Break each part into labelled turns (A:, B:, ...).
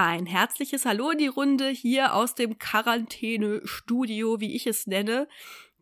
A: Ein herzliches Hallo in die Runde hier aus dem Quarantäne-Studio, wie ich es nenne.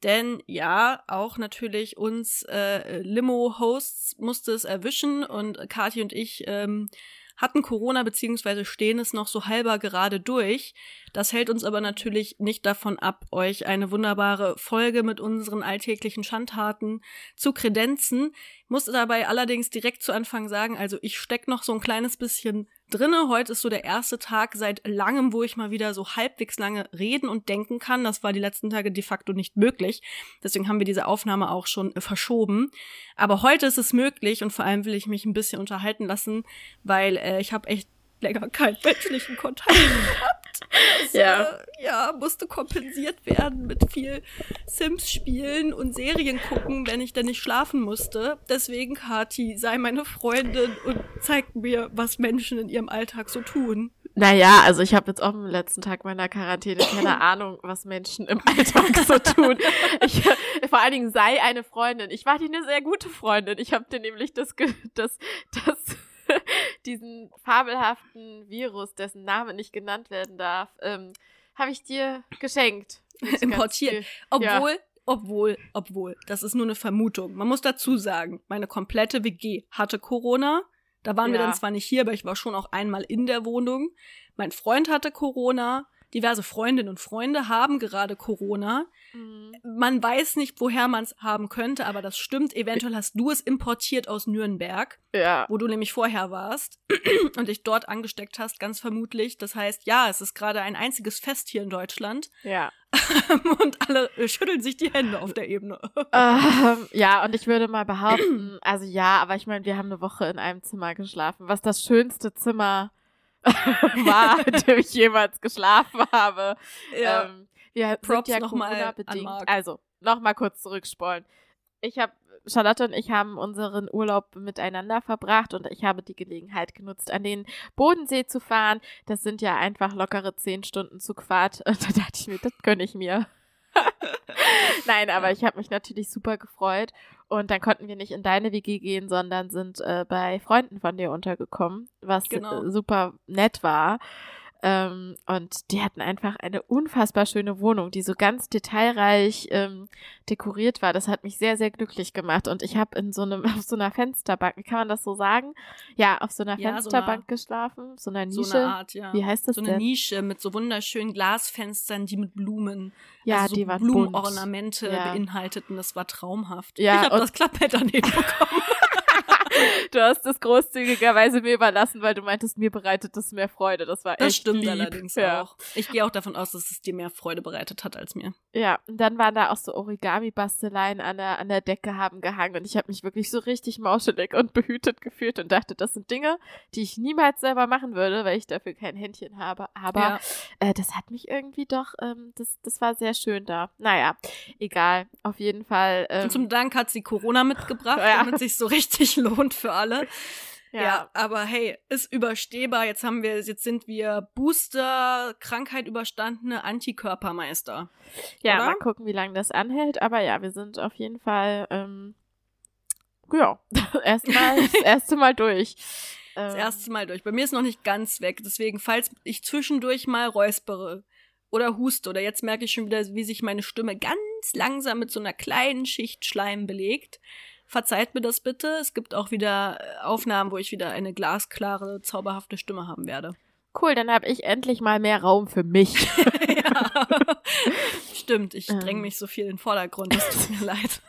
A: Denn ja, auch natürlich uns äh, Limo-Hosts musste es erwischen und Kathi und ich ähm, hatten Corona beziehungsweise stehen es noch so halber gerade durch. Das hält uns aber natürlich nicht davon ab, euch eine wunderbare Folge mit unseren alltäglichen Schandtaten zu kredenzen. Musste dabei allerdings direkt zu Anfang sagen, also ich steck noch so ein kleines bisschen drinne. Heute ist so der erste Tag seit langem, wo ich mal wieder so halbwegs lange reden und denken kann. Das war die letzten Tage de facto nicht möglich. Deswegen haben wir diese Aufnahme auch schon verschoben. Aber heute ist es möglich und vor allem will ich mich ein bisschen unterhalten lassen, weil äh, ich habe echt länger keinen menschlichen Kontakt gehabt. Das, ja. Äh, ja, musste kompensiert werden mit viel Sims spielen und Serien gucken, wenn ich dann nicht schlafen musste. Deswegen, Kati, sei meine Freundin und zeig mir, was Menschen in ihrem Alltag so tun.
B: Naja, also ich habe jetzt auch am letzten Tag meiner Quarantäne keine Ahnung, was Menschen im Alltag so tun. Ich, vor allen Dingen sei eine Freundin. Ich war dir eine sehr gute Freundin. Ich habe dir nämlich das, das, das diesen fabelhaften Virus, dessen Name nicht genannt werden darf, ähm, habe ich dir geschenkt.
A: Importiert. Obwohl, ja. obwohl, obwohl, das ist nur eine Vermutung. Man muss dazu sagen, meine komplette WG hatte Corona. Da waren ja. wir dann zwar nicht hier, aber ich war schon auch einmal in der Wohnung. Mein Freund hatte Corona. Diverse Freundinnen und Freunde haben gerade Corona. Mhm. Man weiß nicht, woher man es haben könnte, aber das stimmt. Eventuell hast du es importiert aus Nürnberg, ja. wo du nämlich vorher warst und dich dort angesteckt hast, ganz vermutlich. Das heißt, ja, es ist gerade ein einziges Fest hier in Deutschland.
B: Ja.
A: und alle schütteln sich die Hände auf der Ebene.
B: ähm, ja, und ich würde mal behaupten, also ja, aber ich meine, wir haben eine Woche in einem Zimmer geschlafen, was das schönste Zimmer war, in dem ich jemals geschlafen habe. Ja. Ähm, wir Props sind ja Corona bedingt. Also, nochmal kurz zurückspulen. Ich habe Charlotte und ich haben unseren Urlaub miteinander verbracht und ich habe die Gelegenheit genutzt, an den Bodensee zu fahren. Das sind ja einfach lockere zehn Stunden Zugfahrt. Und da dachte ich mir, das gönne ich mir. Nein, aber ich habe mich natürlich super gefreut. Und dann konnten wir nicht in deine WG gehen, sondern sind äh, bei Freunden von dir untergekommen, was genau. super nett war. Ähm, und die hatten einfach eine unfassbar schöne Wohnung, die so ganz detailreich ähm, dekoriert war. Das hat mich sehr, sehr glücklich gemacht. Und ich habe in so einem, auf so einer Fensterbank, wie kann man das so sagen? Ja, auf so einer ja, Fensterbank so eine, geschlafen, so einer Nische. So eine Art, ja. Wie heißt das
A: so
B: denn? So
A: eine Nische mit so wunderschönen Glasfenstern, die mit Blumen,
B: ja,
A: also so
B: die waren
A: Blumenornamente ja. beinhalteten. Das war traumhaft. Ja, ich habe das Klappbett daneben bekommen.
B: Du hast es großzügigerweise mir überlassen, weil du meintest, mir bereitet es mehr Freude. Das war echt
A: Das stimmt
B: lieb.
A: allerdings ja. auch. Ich gehe auch davon aus, dass es dir mehr Freude bereitet hat als mir.
B: Ja, und dann waren da auch so Origami-Basteleien an der, an der Decke haben gehangen und ich habe mich wirklich so richtig mauschelig und behütet gefühlt und dachte, das sind Dinge, die ich niemals selber machen würde, weil ich dafür kein Händchen habe. Aber ja. äh, das hat mich irgendwie doch, ähm, das, das war sehr schön da. Naja, egal. Auf jeden Fall.
A: Ähm, zum Dank hat sie Corona mitgebracht, ja. damit sich so richtig lohnt für alle. Ja. ja. aber hey, ist überstehbar. Jetzt haben wir, jetzt sind wir Booster, Krankheit überstandene Antikörpermeister.
B: Ja, oder? mal gucken, wie lange das anhält. Aber ja, wir sind auf jeden Fall, ähm, ja, erstmal das erste Mal durch.
A: Das ähm. erste Mal durch. Bei mir ist noch nicht ganz weg. Deswegen, falls ich zwischendurch mal räuspere oder huste oder jetzt merke ich schon wieder, wie sich meine Stimme ganz langsam mit so einer kleinen Schicht Schleim belegt, Verzeiht mir das bitte. Es gibt auch wieder äh, Aufnahmen, wo ich wieder eine glasklare, zauberhafte Stimme haben werde.
B: Cool, dann habe ich endlich mal mehr Raum für mich. ja.
A: Stimmt, ich ähm. dränge mich so viel in den Vordergrund. Das tut mir leid.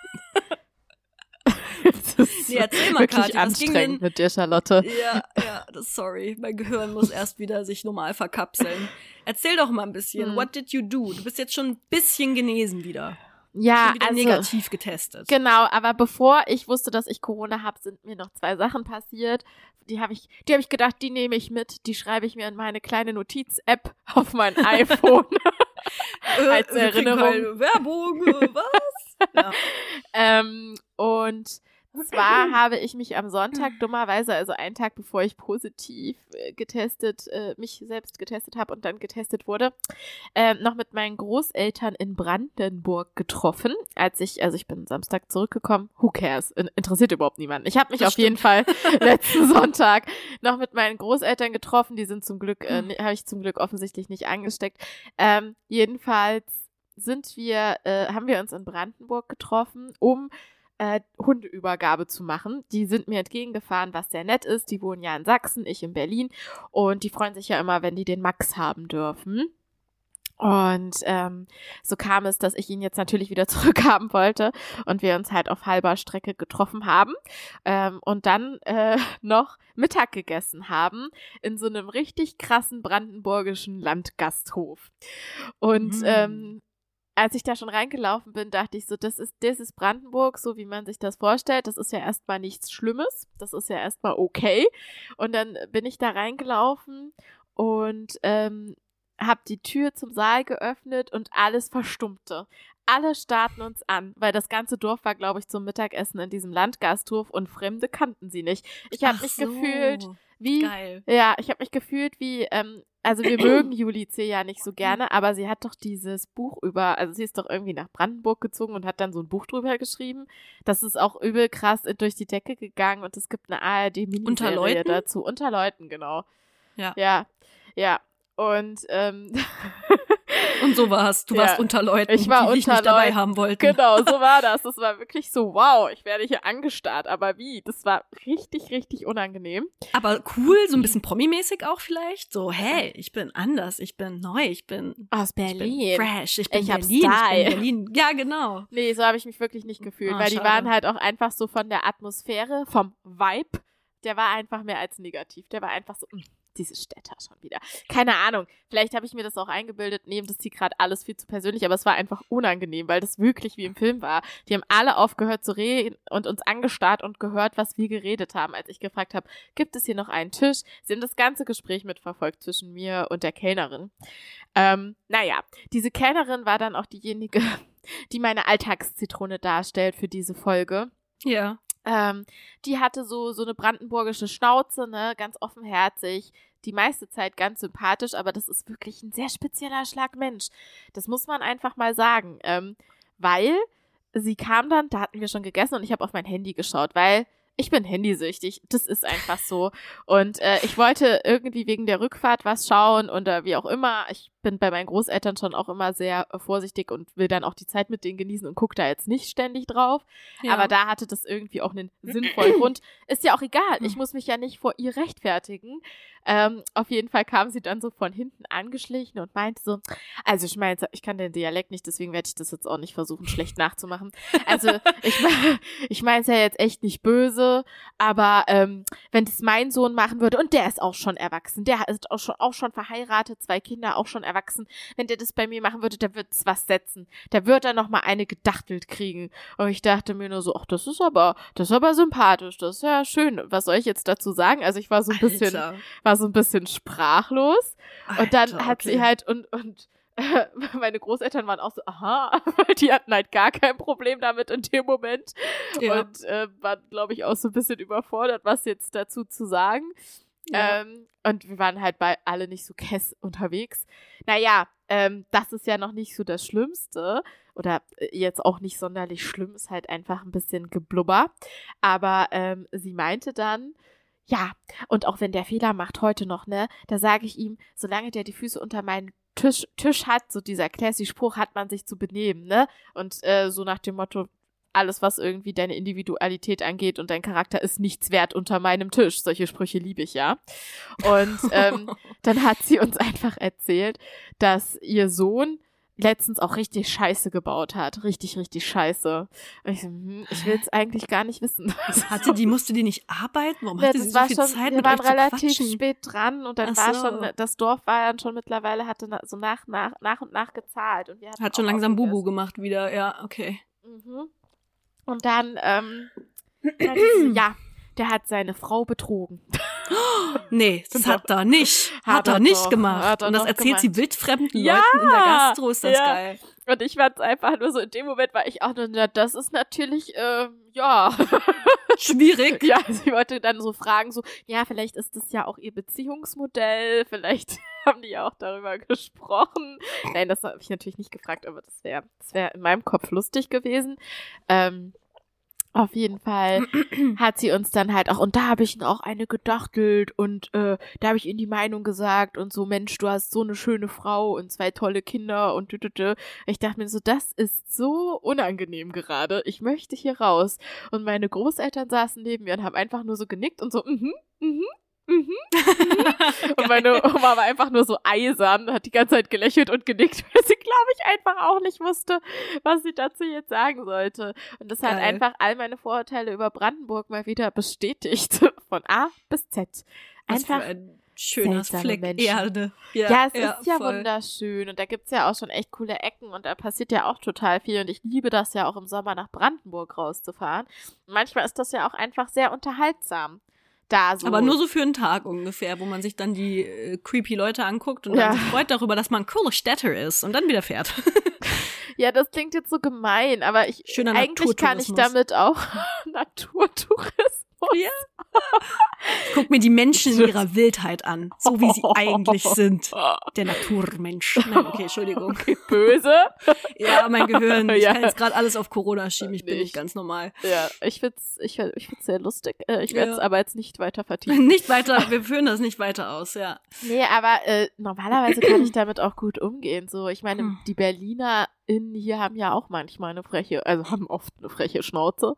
B: nee, erzähl mal, Kathi, was ging denn? mit dir, Charlotte.
A: Ja, ja, das, sorry. Mein Gehirn muss erst wieder sich normal verkapseln. Erzähl doch mal ein bisschen. Hm. What did you do? Du bist jetzt schon ein bisschen genesen wieder
B: ja,
A: also, negativ getestet.
B: Genau, aber bevor ich wusste, dass ich Corona habe, sind mir noch zwei Sachen passiert. Die habe ich, die habe ich gedacht, die nehme ich mit, die schreibe ich mir in meine kleine Notiz-App auf mein iPhone.
A: Äh, Als Erinnerung. Werbung, äh, was?
B: Ja. ähm, und zwar habe ich mich am Sonntag dummerweise, also einen Tag bevor ich positiv äh, getestet, äh, mich selbst getestet habe und dann getestet wurde, äh, noch mit meinen Großeltern in Brandenburg getroffen. Als ich, also ich bin Samstag zurückgekommen. Who cares? In, interessiert überhaupt niemanden. Ich habe mich das auf stimmt. jeden Fall letzten Sonntag noch mit meinen Großeltern getroffen. Die sind zum Glück, äh, hm. habe ich zum Glück offensichtlich nicht angesteckt. Ähm, jedenfalls sind wir, äh, haben wir uns in Brandenburg getroffen, um äh, Hundeübergabe zu machen. Die sind mir entgegengefahren, was sehr nett ist. Die wohnen ja in Sachsen, ich in Berlin. Und die freuen sich ja immer, wenn die den Max haben dürfen. Und ähm, so kam es, dass ich ihn jetzt natürlich wieder zurückhaben wollte und wir uns halt auf halber Strecke getroffen haben ähm, und dann äh, noch Mittag gegessen haben in so einem richtig krassen brandenburgischen Landgasthof. Und mm. ähm, als ich da schon reingelaufen bin, dachte ich so, das ist, das ist Brandenburg, so wie man sich das vorstellt. Das ist ja erstmal nichts Schlimmes. Das ist ja erstmal okay. Und dann bin ich da reingelaufen und ähm, habe die Tür zum Saal geöffnet und alles verstummte. Alle starrten uns an, weil das ganze Dorf war, glaube ich, zum Mittagessen in diesem Landgasthof und Fremde kannten sie nicht. Ich habe mich so. gefühlt wie, Geil. ja, ich habe mich gefühlt wie ähm, also wir mögen Julice ja nicht so gerne, aber sie hat doch dieses Buch über, also sie ist doch irgendwie nach Brandenburg gezogen und hat dann so ein Buch drüber geschrieben. Das ist auch übel krass durch die Decke gegangen und es gibt eine ARD-Miniserie dazu. Unter Leuten, genau. Ja. Ja, ja. Und ähm,
A: Und so war's. Du ja. warst unter Leuten,
B: ich war
A: die dich nicht dabei haben wollten.
B: Genau, so war das. Das war wirklich so, wow, ich werde hier angestarrt. Aber wie? Das war richtig, richtig unangenehm.
A: Aber cool, so ein bisschen promi-mäßig auch vielleicht. So, hey, ich bin anders, ich bin neu, ich bin
B: aus Berlin.
A: Ich bin fresh, ich bin ich Berlin, ich bin Berlin. Ja, genau.
B: Nee, so habe ich mich wirklich nicht gefühlt, oh, weil schade. die waren halt auch einfach so von der Atmosphäre, vom Vibe, der war einfach mehr als negativ. Der war einfach so, mh mm diese Städter schon wieder. Keine Ahnung. Vielleicht habe ich mir das auch eingebildet, nehmen das hier gerade alles viel zu persönlich, aber es war einfach unangenehm, weil das wirklich wie im Film war. Die haben alle aufgehört zu reden und uns angestarrt und gehört, was wir geredet haben, als ich gefragt habe, gibt es hier noch einen Tisch? Sie haben das ganze Gespräch mitverfolgt zwischen mir und der Kellnerin. Ähm, naja, diese Kellnerin war dann auch diejenige, die meine Alltagszitrone darstellt für diese Folge.
A: Ja.
B: Ähm, die hatte so, so eine brandenburgische Schnauze, ne, ganz offenherzig, die meiste Zeit ganz sympathisch, aber das ist wirklich ein sehr spezieller Schlag Mensch. Das muss man einfach mal sagen. Ähm, weil sie kam dann, da hatten wir schon gegessen und ich habe auf mein Handy geschaut, weil ich bin handysüchtig. Das ist einfach so. Und äh, ich wollte irgendwie wegen der Rückfahrt was schauen oder wie auch immer. Ich bin bei meinen Großeltern schon auch immer sehr äh, vorsichtig und will dann auch die Zeit mit denen genießen und gucke da jetzt nicht ständig drauf. Ja. Aber da hatte das irgendwie auch einen sinnvollen Grund. Ist ja auch egal. Ich muss mich ja nicht vor ihr rechtfertigen. Ähm, auf jeden Fall kam sie dann so von hinten angeschlichen und meinte so, also ich meine, ich kann den Dialekt nicht, deswegen werde ich das jetzt auch nicht versuchen, schlecht nachzumachen. Also ich, ich meine es ja jetzt echt nicht böse, aber ähm, wenn das mein Sohn machen würde, und der ist auch schon erwachsen, der ist auch schon, auch schon verheiratet, zwei Kinder, auch schon erwachsen, wenn der das bei mir machen würde, da wird es was setzen. Da wird er noch mal eine gedachtelt kriegen. Und ich dachte mir nur so, ach, das ist aber, das ist aber sympathisch, das ist ja schön. Was soll ich jetzt dazu sagen? Also ich war so ein Alter. bisschen, war so ein bisschen sprachlos. Alter, und dann hat okay. sie halt und, und meine Großeltern waren auch so, aha, weil die hatten halt gar kein Problem damit in dem Moment. Ja. Und äh, waren, glaube ich, auch so ein bisschen überfordert, was jetzt dazu zu sagen. Ähm, und wir waren halt bei alle nicht so kess unterwegs. Naja, ähm, das ist ja noch nicht so das Schlimmste. Oder äh, jetzt auch nicht sonderlich schlimm, ist halt einfach ein bisschen geblubber. Aber ähm, sie meinte dann, ja, und auch wenn der Fehler macht heute noch, ne, da sage ich ihm, solange der die Füße unter meinen Tisch, Tisch hat, so dieser classy Spruch, hat man sich zu benehmen, ne? Und äh, so nach dem Motto, alles, was irgendwie deine Individualität angeht und dein Charakter ist nichts wert unter meinem Tisch. Solche Sprüche liebe ich ja. Und ähm, dann hat sie uns einfach erzählt, dass ihr Sohn letztens auch richtig Scheiße gebaut hat. Richtig, richtig Scheiße. Und ich, so, hm, ich will es eigentlich gar nicht wissen.
A: Hatte die, musste die nicht arbeiten? Warum ja, hatte sie so viel
B: schon,
A: Zeit
B: wir waren relativ spät dran und dann Ach war so. schon, das Dorf war dann schon mittlerweile, hatte so nach, nach, nach und nach gezahlt. Und wir
A: Hat schon langsam Bubu gemacht wieder, ja, okay.
B: Mhm. Und dann, ähm, ja, der hat seine Frau betrogen.
A: nee, das hat er nicht. Hat, hat er, nicht doch. gemacht. Er und das erzählt gemacht. sie wildfremden ja, Leuten in der Gastro, ist das ja. geil.
B: Und ich es einfach nur so, in dem Moment war ich auch nur, das ist natürlich, äh, ja.
A: Schwierig.
B: Ja, sie wollte dann so fragen, so, ja, vielleicht ist das ja auch ihr Beziehungsmodell, vielleicht haben die ja auch darüber gesprochen. Nein, das habe ich natürlich nicht gefragt, aber das wäre das wär in meinem Kopf lustig gewesen. Ähm, auf jeden Fall hat sie uns dann halt auch, und da habe ich auch eine gedachtelt und äh, da habe ich ihnen die Meinung gesagt und so, Mensch, du hast so eine schöne Frau und zwei tolle Kinder und tü, tü, tü. ich dachte mir so, das ist so unangenehm gerade. Ich möchte hier raus. Und meine Großeltern saßen neben mir und haben einfach nur so genickt und so, mhm, mhm, Mhm. Mhm. und meine Oma war einfach nur so eisern, hat die ganze Zeit gelächelt und genickt, weil sie, glaube ich, einfach auch nicht wusste, was sie dazu jetzt sagen sollte. Und das Geil. hat einfach all meine Vorurteile über Brandenburg mal wieder bestätigt. Von A bis Z. Einfach
A: ein schöner Fleck Menschen. Erde.
B: Ja, ja es ja, ist ja voll. wunderschön. Und da gibt's ja auch schon echt coole Ecken und da passiert ja auch total viel. Und ich liebe das ja auch im Sommer nach Brandenburg rauszufahren. manchmal ist das ja auch einfach sehr unterhaltsam da so.
A: Aber nur so für einen Tag ungefähr, wo man sich dann die äh, creepy Leute anguckt und ja. dann sich freut darüber, dass man cooler Städter ist und dann wieder fährt.
B: ja, das klingt jetzt so gemein, aber ich Schöner eigentlich kann ich damit auch Naturtourismus. Ja.
A: Guck mir die Menschen in ihrer Wildheit an, so wie sie eigentlich sind. Der Naturmensch. Nein, okay, Entschuldigung. Okay,
B: böse.
A: Ja, mein Gehirn. Ich ja. kann jetzt gerade alles auf Corona schieben. Ich bin nicht ganz normal.
B: Ja, ich find's, ich, ich find's sehr lustig. Äh, ich werde es ja. aber jetzt nicht weiter vertiefen.
A: Nicht weiter, wir führen das nicht weiter aus, ja.
B: Nee, aber äh, normalerweise kann ich damit auch gut umgehen. So, ich meine, hm. die Berliner in hier haben ja auch manchmal eine freche, also haben oft eine freche Schnauze.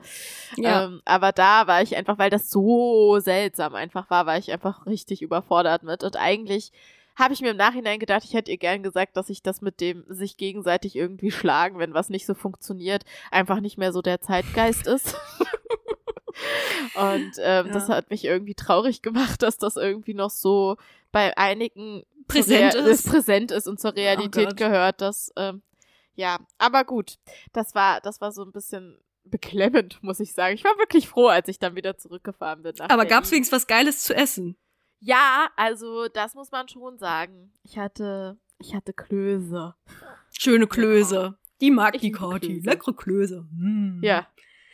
B: Ja. Ähm, aber da war ich einfach, weil das so seltsam einfach war, war ich einfach richtig überfordert mit. Und eigentlich habe ich mir im Nachhinein gedacht, ich hätte ihr gern gesagt, dass ich das mit dem sich gegenseitig irgendwie schlagen, wenn was nicht so funktioniert, einfach nicht mehr so der Zeitgeist ist. Und ähm, ja. das hat mich irgendwie traurig gemacht, dass das irgendwie noch so bei einigen
A: präsent ist.
B: präsent ist und zur oh Realität oh gehört, dass ähm, ja, aber gut. Das war, das war so ein bisschen beklemmend, muss ich sagen. Ich war wirklich froh, als ich dann wieder zurückgefahren bin.
A: aber gab es wenigstens was Geiles zu essen?
B: Ja, also das muss man schon sagen. Ich hatte, ich hatte Klöße.
A: Schöne Klöße. Die mag ich die Kati. Leckere Klöße. Mm.
B: Ja,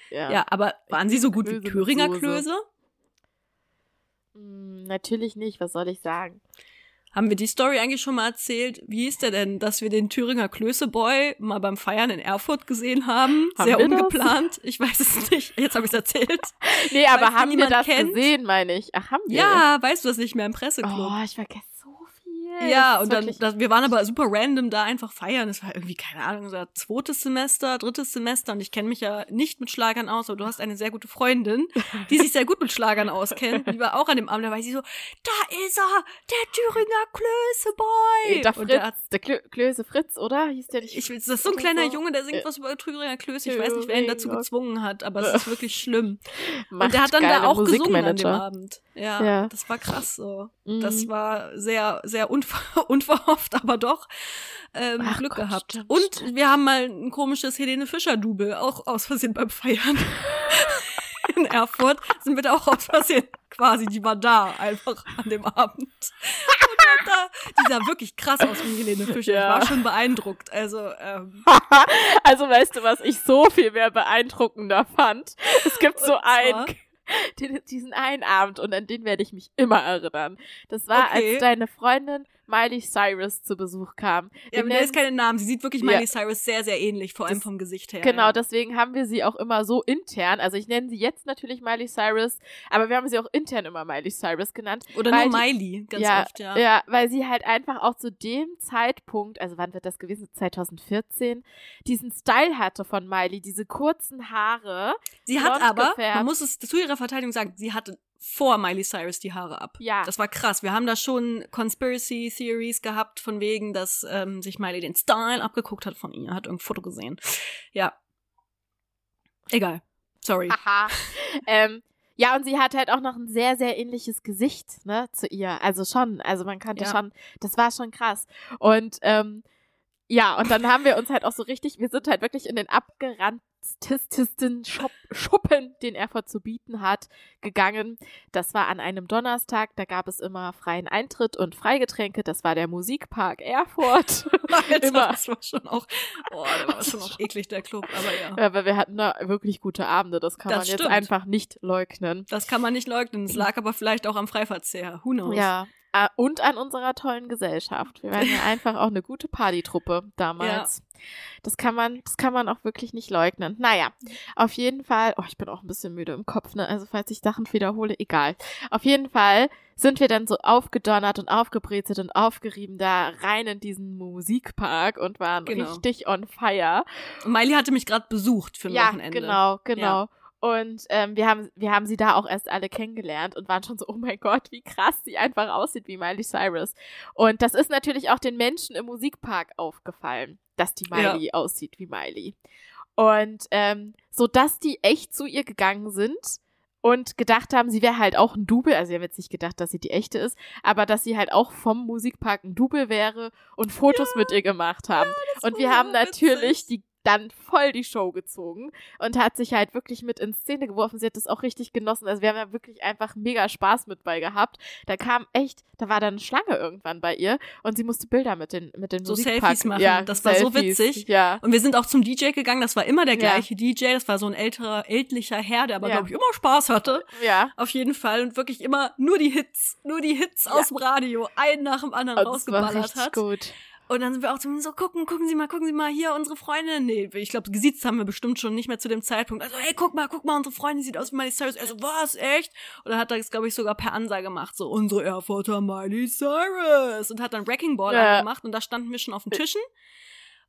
A: ja. Ja, aber waren sie so gut Klöße wie Thüringer Klöße?
B: Hm, natürlich nicht, was soll ich sagen?
A: Haben wir die Story eigentlich schon mal erzählt? Wie ist der denn, dass wir den Thüringer Klößeboy mal beim Feiern in Erfurt gesehen haben? haben Sehr ungeplant. Das? Ich weiß es nicht. Jetzt habe ich es erzählt.
B: nee, aber haben wir das kennt? gesehen, meine ich? Ach, haben wir?
A: Ja, weißt du das nicht mehr im Presseclub?
B: Oh, ich vergesse
A: ja, und dann, das, wir waren aber super random da einfach feiern. Es war irgendwie, keine Ahnung, so zweites Semester, drittes Semester und ich kenne mich ja nicht mit Schlagern aus, aber du hast eine sehr gute Freundin, die sich sehr gut mit Schlagern auskennt. Die war auch an dem Abend, da war sie so, da ist er, der Thüringer Klößeboy.
B: Der Fritz, der, der Klö Klöße Fritz, oder? Hieß der
A: nicht? Ich, das ist so ein kleiner? Junge, der singt was über Thüringer Klöße. Ich weiß nicht, wer ihn dazu gezwungen hat, aber es ist wirklich schlimm. und der hat dann da auch gesungen an dem Abend. Ja, ja, das war krass so. Mhm. Das war sehr, sehr unver unverhofft, aber doch ähm, Ach Glück Gott, gehabt. Stimmt, Und stimmt. wir haben mal ein komisches Helene Fischer-Double, auch aus Versehen beim Feiern. in Erfurt sind wir da auch aus Versehen quasi, die war da einfach an dem Abend. Und da, die sah wirklich krass aus wie Helene Fischer. Ja. Ich war schon beeindruckt. Also, ähm.
B: also weißt du, was ich so viel mehr beeindruckender fand? Es gibt so ein diesen einen Abend und an den werde ich mich immer erinnern. Das war, okay. als deine Freundin Miley Cyrus zu Besuch kam.
A: Ja, aber der ist keinen Namen. Sie sieht wirklich Miley ja. Cyrus sehr, sehr ähnlich, vor allem das, vom Gesicht her.
B: Genau,
A: ja.
B: deswegen haben wir sie auch immer so intern. Also ich nenne sie jetzt natürlich Miley Cyrus, aber wir haben sie auch intern immer Miley Cyrus genannt.
A: Oder nur Miley, ganz
B: ja,
A: oft, ja.
B: Ja, weil sie halt einfach auch zu dem Zeitpunkt, also wann wird das gewesen? 2014, diesen Style hatte von Miley, diese kurzen Haare.
A: Sie hat aber, man muss es zu ihrer Verteidigung sagen, sie hatte vor Miley Cyrus die Haare ab.
B: Ja.
A: Das war krass. Wir haben da schon Conspiracy Theories gehabt, von wegen, dass ähm, sich Miley den Style abgeguckt hat von ihr. Hat irgendein Foto gesehen. Ja. Egal. Sorry.
B: Aha. ähm, ja, und sie hat halt auch noch ein sehr, sehr ähnliches Gesicht, ne, zu ihr. Also schon, also man kannte ja. schon, das war schon krass. Und ähm, ja, und dann haben wir uns halt auch so richtig, wir sind halt wirklich in den abgeranntesten Shop Schuppen, den Erfurt zu bieten hat, gegangen. Das war an einem Donnerstag, da gab es immer freien Eintritt und Freigetränke. Das war der Musikpark Erfurt.
A: Alter, immer. Das war schon auch, oh, der war schon auch eklig, der Club, aber ja.
B: Ja, weil wir hatten da wirklich gute Abende, das kann das man stimmt. jetzt einfach nicht leugnen.
A: Das kann man nicht leugnen, es lag aber vielleicht auch am Freiverzehr, who knows.
B: Ja, und an unserer tollen Gesellschaft. Wir waren ja einfach auch eine gute Partytruppe damals. Ja. Das kann man, das kann man auch wirklich nicht leugnen. Naja, auf jeden Fall, oh, ich bin auch ein bisschen müde im Kopf, ne? Also falls ich Sachen wiederhole, egal. Auf jeden Fall sind wir dann so aufgedonnert und aufgebrezelt und aufgerieben da rein in diesen Musikpark und waren genau. richtig on fire.
A: Miley hatte mich gerade besucht für ein
B: ja,
A: Wochenende.
B: Genau, genau. Ja. Und ähm, wir, haben, wir haben sie da auch erst alle kennengelernt und waren schon so, oh mein Gott, wie krass sie einfach aussieht wie Miley Cyrus. Und das ist natürlich auch den Menschen im Musikpark aufgefallen, dass die Miley ja. aussieht wie Miley. Und ähm, so dass die echt zu ihr gegangen sind und gedacht haben, sie wäre halt auch ein Double. Also sie haben jetzt nicht gedacht, dass sie die echte ist, aber dass sie halt auch vom Musikpark ein Double wäre und Fotos ja, mit ihr gemacht haben. Ja, und wir haben natürlich die dann voll die Show gezogen und hat sich halt wirklich mit in Szene geworfen. Sie hat das auch richtig genossen. Also wir haben ja wirklich einfach mega Spaß mit bei gehabt. Da kam echt, da war dann eine Schlange irgendwann bei ihr und sie musste Bilder mit den mit den
A: so Selfies machen. Ja, das war Selfies, so witzig. Ja. Und wir sind auch zum DJ gegangen. Das war immer der gleiche ja. DJ. Das war so ein älterer, ältlicher Herr, der aber ja. glaube ich immer Spaß hatte.
B: Ja.
A: Auf jeden Fall und wirklich immer nur die Hits, nur die Hits ja. aus dem Radio, einen nach dem anderen und rausgeballert das war hat.
B: Gut.
A: Und dann sind wir auch so, gucken, gucken Sie mal, gucken Sie mal hier, unsere Freundin. Nee, ich glaube, gesiezt haben wir bestimmt schon nicht mehr zu dem Zeitpunkt. Also, hey, guck mal, guck mal, unsere Freundin sieht aus wie Miley Cyrus. Also, was, echt? Und dann hat er das, glaube ich, sogar per Ansage gemacht, so, unsere Erfurter Miley Cyrus. Und hat dann Wrecking Ball ja. angemacht und da standen wir schon auf den Tischen.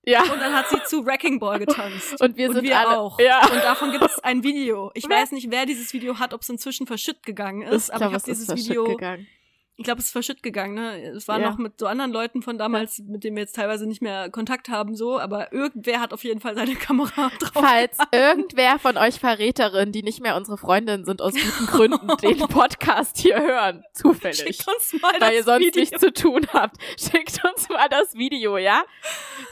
A: Ja. Und dann hat sie zu Wrecking Ball getanzt.
B: Und wir sind und wir alle,
A: auch. Ja. Und davon gibt es ein Video. Ich weiß nicht, wer dieses Video hat, ob es inzwischen verschütt gegangen ist, ich aber glaub, ich habe dieses Video
B: gegangen
A: ich glaube, es ist verschütt gegangen, ne? Es war ja. noch mit so anderen Leuten von damals, mit denen wir jetzt teilweise nicht mehr Kontakt haben, so, aber irgendwer hat auf jeden Fall seine Kamera drauf.
B: Falls irgendwer von euch Verräterinnen, die nicht mehr unsere Freundinnen sind, aus guten Gründen den Podcast hier hören, zufällig.
A: Schickt uns mal
B: weil
A: ihr
B: sonst
A: Video.
B: nichts zu tun habt. Schickt uns mal das Video, ja?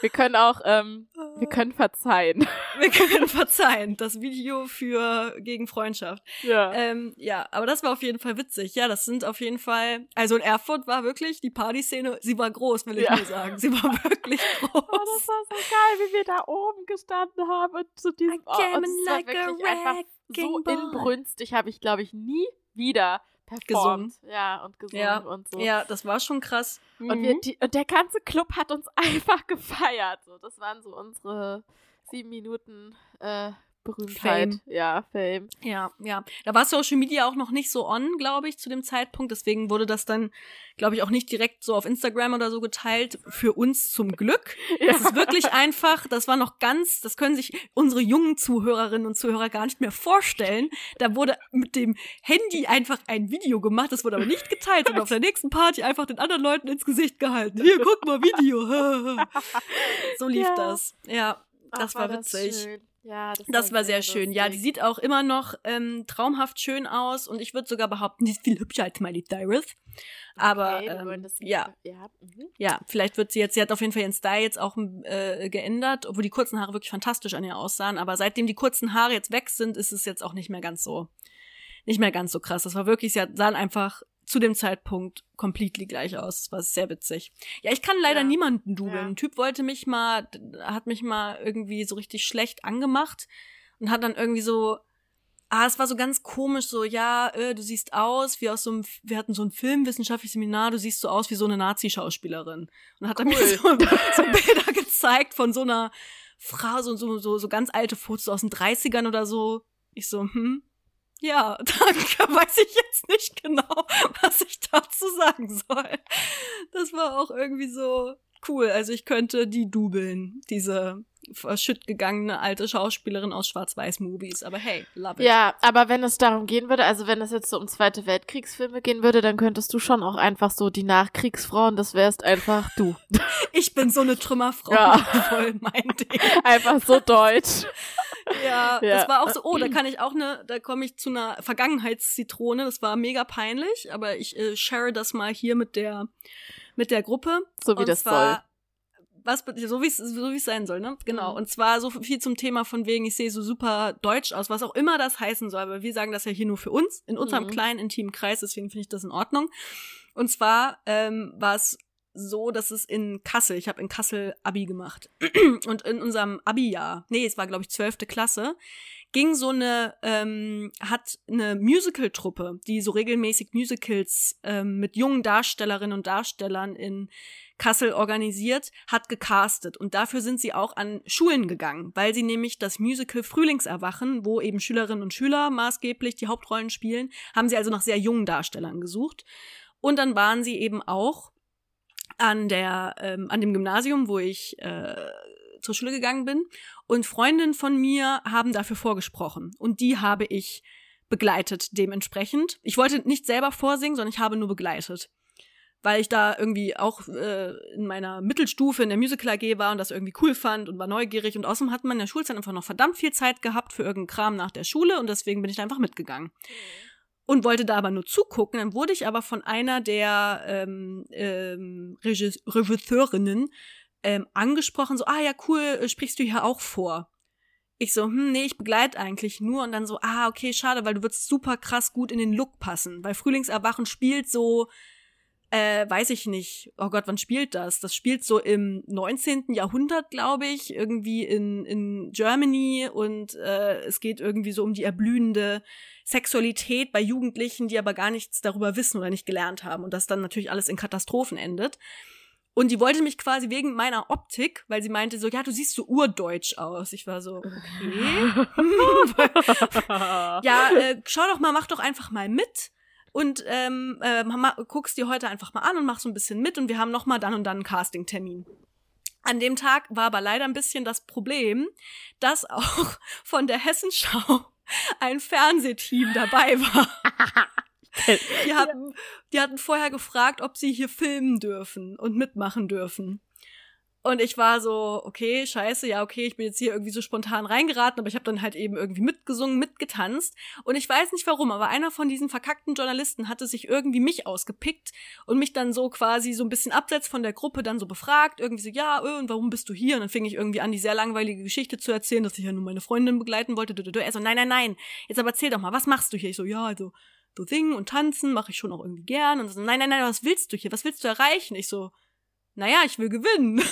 B: Wir können auch, ähm, wir können verzeihen.
A: Wir können verzeihen. Das Video für gegen Freundschaft.
B: Ja.
A: Ähm, ja, aber das war auf jeden Fall witzig. Ja, das sind auf jeden Fall also in Erfurt war wirklich die Partyszene, sie war groß, will ich ja. nur sagen. Sie war wirklich groß. Oh,
B: das war so geil, wie wir da oben gestanden haben und zu diesem oh, und es like war wirklich einfach so ball. inbrünstig habe ich glaube ich nie wieder performt. Gesungen. Ja, und gesungen
A: ja.
B: und so.
A: Ja, das war schon krass.
B: Und, wir, mhm. die, und der ganze Club hat uns einfach gefeiert. So, das waren so unsere sieben Minuten äh, Berühmtheit. Fame. Ja, Fame.
A: Ja, ja. Da war Social Media auch noch nicht so on, glaube ich, zu dem Zeitpunkt. Deswegen wurde das dann, glaube ich, auch nicht direkt so auf Instagram oder so geteilt. Für uns zum Glück. Ja. Das ist wirklich einfach, das war noch ganz, das können sich unsere jungen Zuhörerinnen und Zuhörer gar nicht mehr vorstellen. Da wurde mit dem Handy einfach ein Video gemacht, das wurde aber nicht geteilt und auf der nächsten Party einfach den anderen Leuten ins Gesicht gehalten. Hier, guck mal, Video. so lief ja. das. Ja, das Ach, war, war witzig. Das
B: ja,
A: das, das war sehr lustig. schön. Ja, die sieht auch immer noch ähm, traumhaft schön aus und ich würde sogar behaupten, die ist viel hübscher als Miley Cyrus. Aber okay, ähm, ja, ja. Mhm. ja, vielleicht wird sie jetzt, sie hat auf jeden Fall ihren Style jetzt auch äh, geändert, obwohl die kurzen Haare wirklich fantastisch an ihr aussahen. Aber seitdem die kurzen Haare jetzt weg sind, ist es jetzt auch nicht mehr ganz so, nicht mehr ganz so krass. Das war wirklich, sie sahen einfach zu dem Zeitpunkt completely gleich aus. Das war sehr witzig. Ja, ich kann leider ja. niemanden dubeln. Ja. Ein Typ wollte mich mal, hat mich mal irgendwie so richtig schlecht angemacht und hat dann irgendwie so, ah, es war so ganz komisch, so, ja, äh, du siehst aus wie aus so einem, wir hatten so ein filmwissenschaftliches Seminar, du siehst so aus wie so eine Nazi-Schauspielerin. Und hat cool. dann mir so, so Bilder gezeigt von so einer Frau, so, so, so, so ganz alte Fotos aus den 30ern oder so. Ich so, hm, ja, danke, weiß ich jetzt nicht genau, was ich dazu sagen soll. Das war auch irgendwie so cool. Also ich könnte die dubeln, diese verschütt gegangene alte Schauspielerin aus Schwarz-Weiß-Movies. Aber hey, love it.
B: Ja, aber wenn es darum gehen würde, also wenn es jetzt so um Zweite Weltkriegsfilme gehen würde, dann könntest du schon auch einfach so die Nachkriegsfrauen, das wärst einfach du.
A: Ich bin so eine Trümmerfrau. Ja. Voll mein Ding.
B: Einfach so deutsch.
A: Ja, ja, das war auch so, oh, da kann ich auch ne, da komme ich zu einer Vergangenheitszitrone, das war mega peinlich, aber ich äh, share das mal hier mit der mit der Gruppe.
B: So wie das soll.
A: was so wie es so wie es sein soll, ne? Genau. Mhm. Und zwar so viel zum Thema von wegen, ich sehe so super deutsch aus, was auch immer das heißen soll, aber wir sagen das ja hier nur für uns in unserem mhm. kleinen intimen Kreis, deswegen finde ich das in Ordnung. Und zwar ähm, war es so, dass es in Kassel, ich habe in Kassel Abi gemacht und in unserem Abi-Jahr, nee, es war glaube ich zwölfte Klasse, ging so eine, ähm, hat eine Musical-Truppe, die so regelmäßig Musicals ähm, mit jungen Darstellerinnen und Darstellern in Kassel organisiert, hat gecastet. Und dafür sind sie auch an Schulen gegangen, weil sie nämlich das Musical Frühlingserwachen, wo eben Schülerinnen und Schüler maßgeblich die Hauptrollen spielen, haben sie also nach sehr jungen Darstellern gesucht. Und dann waren sie eben auch an der, ähm, an dem Gymnasium, wo ich äh, zur Schule gegangen bin. Und Freundinnen von mir haben dafür vorgesprochen. Und die habe ich begleitet dementsprechend. Ich wollte nicht selber vorsingen, sondern ich habe nur begleitet. Weil ich da irgendwie auch äh, in meiner Mittelstufe in der Musical AG war und das irgendwie cool fand und war neugierig. Und außerdem hat man in der Schulzeit einfach noch verdammt viel Zeit gehabt für irgendeinen Kram nach der Schule und deswegen bin ich da einfach mitgegangen. Und wollte da aber nur zugucken. Dann wurde ich aber von einer der ähm, ähm, Regisseurinnen ähm, angesprochen, so, ah ja, cool, äh, sprichst du hier auch vor? Ich so, hm, nee, ich begleite eigentlich nur und dann so, ah, okay, schade, weil du würdest super krass gut in den Look passen. Weil Frühlingserwachen spielt so, äh, weiß ich nicht, oh Gott, wann spielt das? Das spielt so im 19. Jahrhundert, glaube ich, irgendwie in, in Germany und äh, es geht irgendwie so um die erblühende Sexualität bei Jugendlichen, die aber gar nichts darüber wissen oder nicht gelernt haben und das dann natürlich alles in Katastrophen endet. Und die wollte mich quasi wegen meiner Optik, weil sie meinte so, ja, du siehst so urdeutsch aus. Ich war so, okay. ja, äh, schau doch mal, mach doch einfach mal mit und ähm, äh, guckst dir heute einfach mal an und mach so ein bisschen mit und wir haben noch mal dann und dann einen Casting-Termin. An dem Tag war aber leider ein bisschen das Problem, dass auch von der Hessenschau ein Fernsehteam dabei war. Die hatten, die hatten vorher gefragt, ob sie hier filmen dürfen und mitmachen dürfen. Und ich war so, okay, scheiße, ja, okay, ich bin jetzt hier irgendwie so spontan reingeraten, aber ich habe dann halt eben irgendwie mitgesungen, mitgetanzt. Und ich weiß nicht warum, aber einer von diesen verkackten Journalisten hatte sich irgendwie mich ausgepickt und mich dann so quasi so ein bisschen abseits von der Gruppe dann so befragt, irgendwie so, ja, äh, und warum bist du hier? Und dann fing ich irgendwie an, die sehr langweilige Geschichte zu erzählen, dass ich ja nur meine Freundin begleiten wollte. Er so, nein, nein, nein, jetzt aber erzähl doch mal, was machst du hier? Ich so, ja, also, so singen und tanzen mache ich schon auch irgendwie gern. Und so, nein, nein, nein, was willst du hier? Was willst du erreichen? Ich so, naja, ich will gewinnen.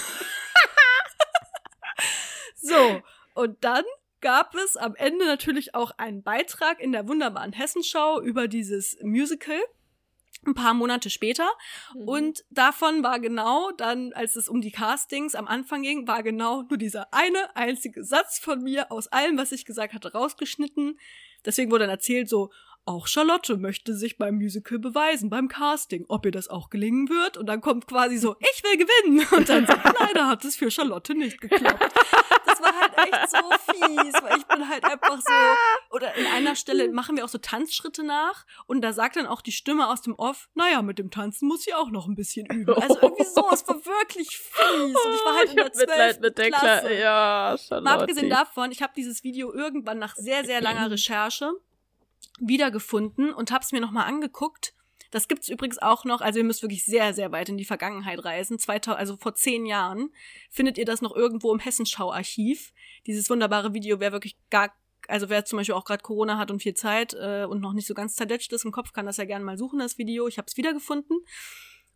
A: so, und dann gab es am Ende natürlich auch einen Beitrag in der wunderbaren Hessenschau über dieses Musical. Ein paar Monate später. Mhm. Und davon war genau dann, als es um die Castings am Anfang ging, war genau nur dieser eine einzige Satz von mir aus allem, was ich gesagt hatte, rausgeschnitten. Deswegen wurde dann erzählt so, auch Charlotte möchte sich beim Musical beweisen, beim Casting, ob ihr das auch gelingen wird. Und dann kommt quasi so, ich will gewinnen. Und dann so, leider hat es für Charlotte nicht geklappt. Das war halt echt so fies, weil ich bin halt einfach so, oder in einer Stelle machen wir auch so Tanzschritte nach und da sagt dann auch die Stimme aus dem Off, naja, mit dem Tanzen muss sie auch noch ein bisschen üben. Also irgendwie so, es war wirklich fies. Und ich war halt in der Mitleid mit der Klasse. Kla ja, Charlotte. Mal abgesehen davon, ich habe dieses Video irgendwann nach sehr, sehr langer Recherche wiedergefunden und habe es mir nochmal angeguckt. Das gibt's übrigens auch noch, also ihr müsst wirklich sehr, sehr weit in die Vergangenheit reisen. 2000, also vor zehn Jahren findet ihr das noch irgendwo im Hessenschau-Archiv. Dieses wunderbare Video, wer wirklich gar, also wer zum Beispiel auch gerade Corona hat und viel Zeit äh, und noch nicht so ganz zerdetscht ist im Kopf, kann das ja gerne mal suchen, das Video. Ich habe es wiedergefunden.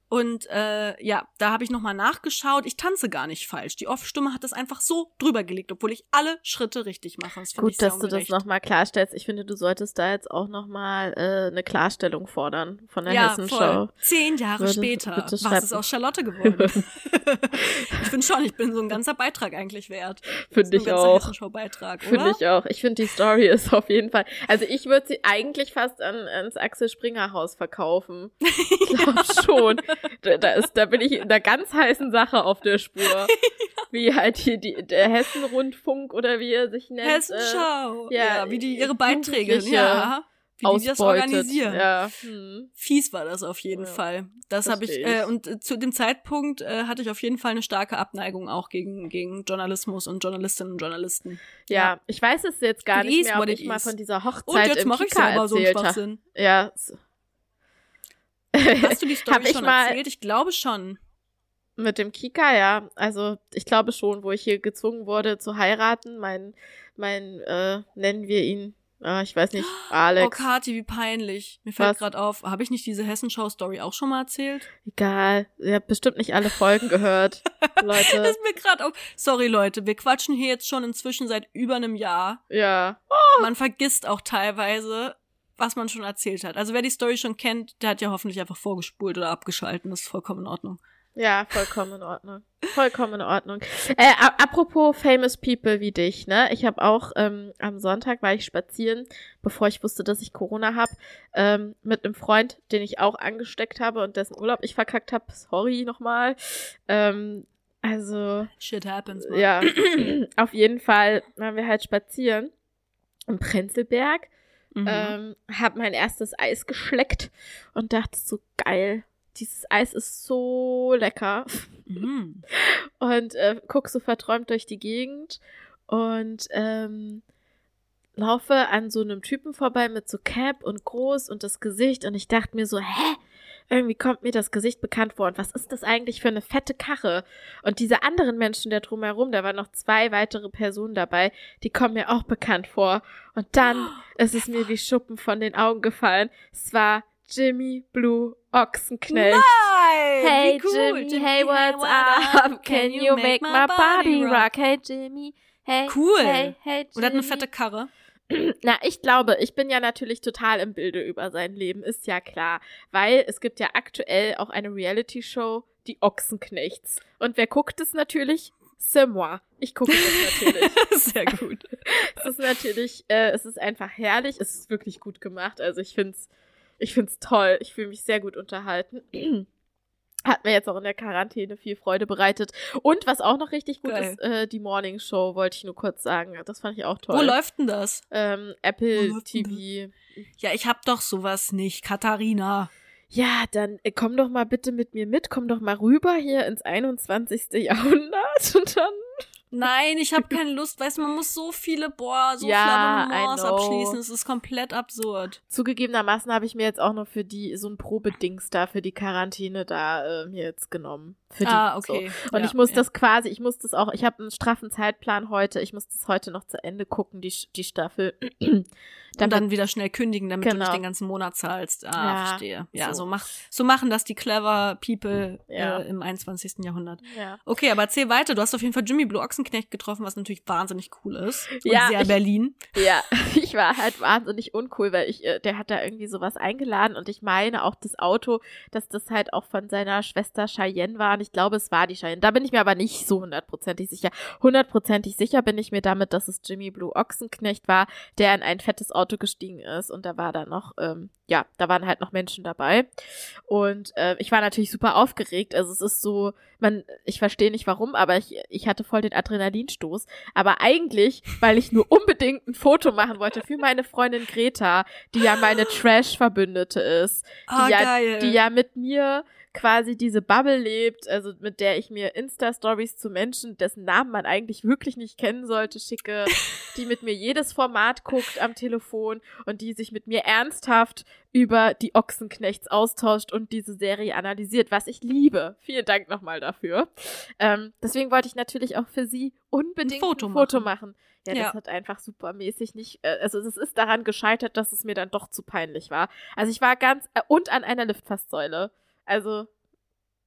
A: Und äh, ja, da habe ich nochmal nachgeschaut. Ich tanze gar nicht falsch. Die Off-Stimme hat das einfach so drüber gelegt, obwohl ich alle Schritte richtig mache. Das
B: Gut, dass du das nochmal klarstellst. Ich finde, du solltest da jetzt auch nochmal äh, eine Klarstellung fordern von der ja, Hessenschau.
A: Zehn Jahre würde, später. Bitte was ist aus Charlotte geworden? ich finde schon, ich bin so ein ganzer Beitrag eigentlich wert.
B: Finde ich auch. Finde ich auch. Ich finde, die Story ist auf jeden Fall. Also ich würde sie eigentlich fast an, ans Axel Springer Haus verkaufen. Ich glaube schon da, da, ist, da bin ich in einer ganz heißen Sache auf der Spur. ja. Wie halt hier die, der Hessenrundfunk oder wie er sich nennt.
A: Hessenschau. Äh, ja, ja, wie die ihre Beiträge, ja. Wie die das organisieren. Ja. Hm. Fies war das auf jeden ja, Fall. Das habe ich, äh, und äh, zu dem Zeitpunkt äh, hatte ich auf jeden Fall eine starke Abneigung auch gegen, gegen Journalismus und Journalistinnen und Journalisten.
B: Ja, ja. ich weiß es jetzt gar nicht mehr, ob ich mal von dieser Hochzeit und jetzt im mache ich selber so einen Schwachsinn. Ja,
A: Hast du die Story schon mal, erzählt? Ich glaube schon.
B: Mit dem Kika, ja. Also ich glaube schon, wo ich hier gezwungen wurde zu heiraten. Mein, mein, äh, nennen wir ihn, äh, ich weiß nicht, Alex.
A: Oh, Kathi, wie peinlich. Mir fällt gerade auf, habe ich nicht diese Hessenschau-Story auch schon mal erzählt?
B: Egal. Ihr habt bestimmt nicht alle Folgen gehört,
A: Das
B: Leute.
A: ist mir gerade auf. Sorry, Leute, wir quatschen hier jetzt schon inzwischen seit über einem Jahr.
B: Ja.
A: Man vergisst auch teilweise, was man schon erzählt hat. Also wer die Story schon kennt, der hat ja hoffentlich einfach vorgespult oder abgeschalten. Das ist vollkommen in Ordnung.
B: Ja, vollkommen in Ordnung. Vollkommen in Ordnung. Äh, apropos famous people wie dich, ne? Ich habe auch ähm, am Sonntag war ich spazieren, bevor ich wusste, dass ich Corona habe, ähm, mit einem Freund, den ich auch angesteckt habe und dessen Urlaub ich verkackt habe. Sorry nochmal. Ähm, also
A: Shit happens, man.
B: ja, auf jeden Fall waren wir halt spazieren im Prenzlberg.
A: Mhm.
B: Ähm, hab mein erstes Eis geschleckt und dachte so geil. Dieses Eis ist so lecker.
A: Mhm.
B: Und äh, guck so verträumt durch die Gegend und ähm, laufe an so einem Typen vorbei mit so Cap und groß und das Gesicht und ich dachte mir so, hä? Irgendwie kommt mir das Gesicht bekannt vor. Und was ist das eigentlich für eine fette Karre? Und diese anderen Menschen da drumherum, da waren noch zwei weitere Personen dabei, die kommen mir auch bekannt vor. Und dann ist es mir wie Schuppen von den Augen gefallen. Es war Jimmy Blue Ochsenknecht.
A: Nein!
B: Hey
A: cool.
B: Jimmy, hey, what's up? Can you make my body rock? Hey Jimmy, hey,
A: Cool.
B: hey, hey Jimmy.
A: Und hat eine fette Karre.
B: Na, ich glaube, ich bin ja natürlich total im Bilde über sein Leben, ist ja klar. Weil es gibt ja aktuell auch eine Reality-Show, die Ochsenknechts. Und wer guckt es natürlich? C'est moi. Ich gucke es natürlich.
A: Sehr gut.
B: es ist natürlich, äh, es ist einfach herrlich. Es ist wirklich gut gemacht. Also ich find's, ich find's toll. Ich fühle mich sehr gut unterhalten. Hat mir jetzt auch in der Quarantäne viel Freude bereitet. Und was auch noch richtig gut
A: Geil.
B: ist, äh, die Morning Show, wollte ich nur kurz sagen. Das fand ich auch toll.
A: Wo läuft denn das?
B: ähm, Apple TV.
A: Ja, ich hab doch sowas nicht. Katharina.
B: Ja, dann äh, komm doch mal bitte mit mir mit, komm doch mal rüber hier ins 21. Jahrhundert und dann.
A: Nein, ich habe keine Lust. Weißt du, man muss so viele, boah, so
B: Ja,
A: viele abschließen. Es ist komplett absurd.
B: Zugegebenermaßen habe ich mir jetzt auch noch für die so ein Probedings da für die Quarantäne da äh, mir jetzt genommen. Für die,
A: ah, okay.
B: So. Und
A: Ja,
B: ich muss
A: ja.
B: das quasi, ich muss das auch, ich habe einen straffen Zeitplan heute, ich muss das heute noch zu Ende gucken, die, die Staffel.
A: Und dann wieder schnell kündigen, damit du
B: Genau.
A: nicht den ganzen Monat zahlst. Ah,
B: Ja,
A: verstehe. Ja,
B: so.
A: so. mach, so machen das die clever People äh, im 21. Jahrhundert.
B: ja.
A: Okay, aber erzähl weiter. Du hast auf jeden Fall Jimmy Blue Ochsenknecht getroffen, was natürlich wahnsinnig cool ist. Und
B: Ja,
A: sehr
B: ich-
A: Berlin.
B: Ja, ich war halt wahnsinnig uncool, weil ich, äh, der hat da irgendwie sowas eingeladen und ich meine auch das Auto, dass das halt auch von seiner Schwester Cheyenne war und ich glaube, es war die Cheyenne. Da bin ich mir aber nicht so hundertprozentig sicher. Hundertprozentig sicher bin ich mir damit, dass es Jimmy Blue Ochsenknecht war, der in ein fettes Auto gestiegen ist und da war dann noch, ähm, ja, da waren halt noch Menschen dabei und äh, ich war natürlich super aufgeregt. Also es ist so, man, ich verstehe nicht warum, aber ich, ich hatte voll den Adrenalinstoß. Aber eigentlich, weil ich nur unbedingt ein Foto machen wollte für meine Freundin Greta, die ja meine Trash-Verbündete ist, die,
A: Ah,
B: ja,
A: geil.
B: die ja mit mir quasi diese Bubble lebt, also mit der ich mir Insta-Stories zu Menschen, dessen Namen man eigentlich wirklich nicht kennen sollte, schicke, die mit mir jedes Format guckt am Telefon und die sich mit mir ernsthaft über die Ochsenknechts austauscht und diese Serie analysiert, was ich liebe. Vielen Dank nochmal dafür. Ähm, deswegen wollte ich natürlich auch für sie unbedingt
A: Ein Foto
B: ein Foto
A: machen.
B: machen. Ja,
A: Ja.
B: das hat einfach supermäßig nicht, äh, also es ist daran gescheitert, dass es mir dann doch zu peinlich war. Also ich war ganz, äh, und an einer Liftfasssäule. Also,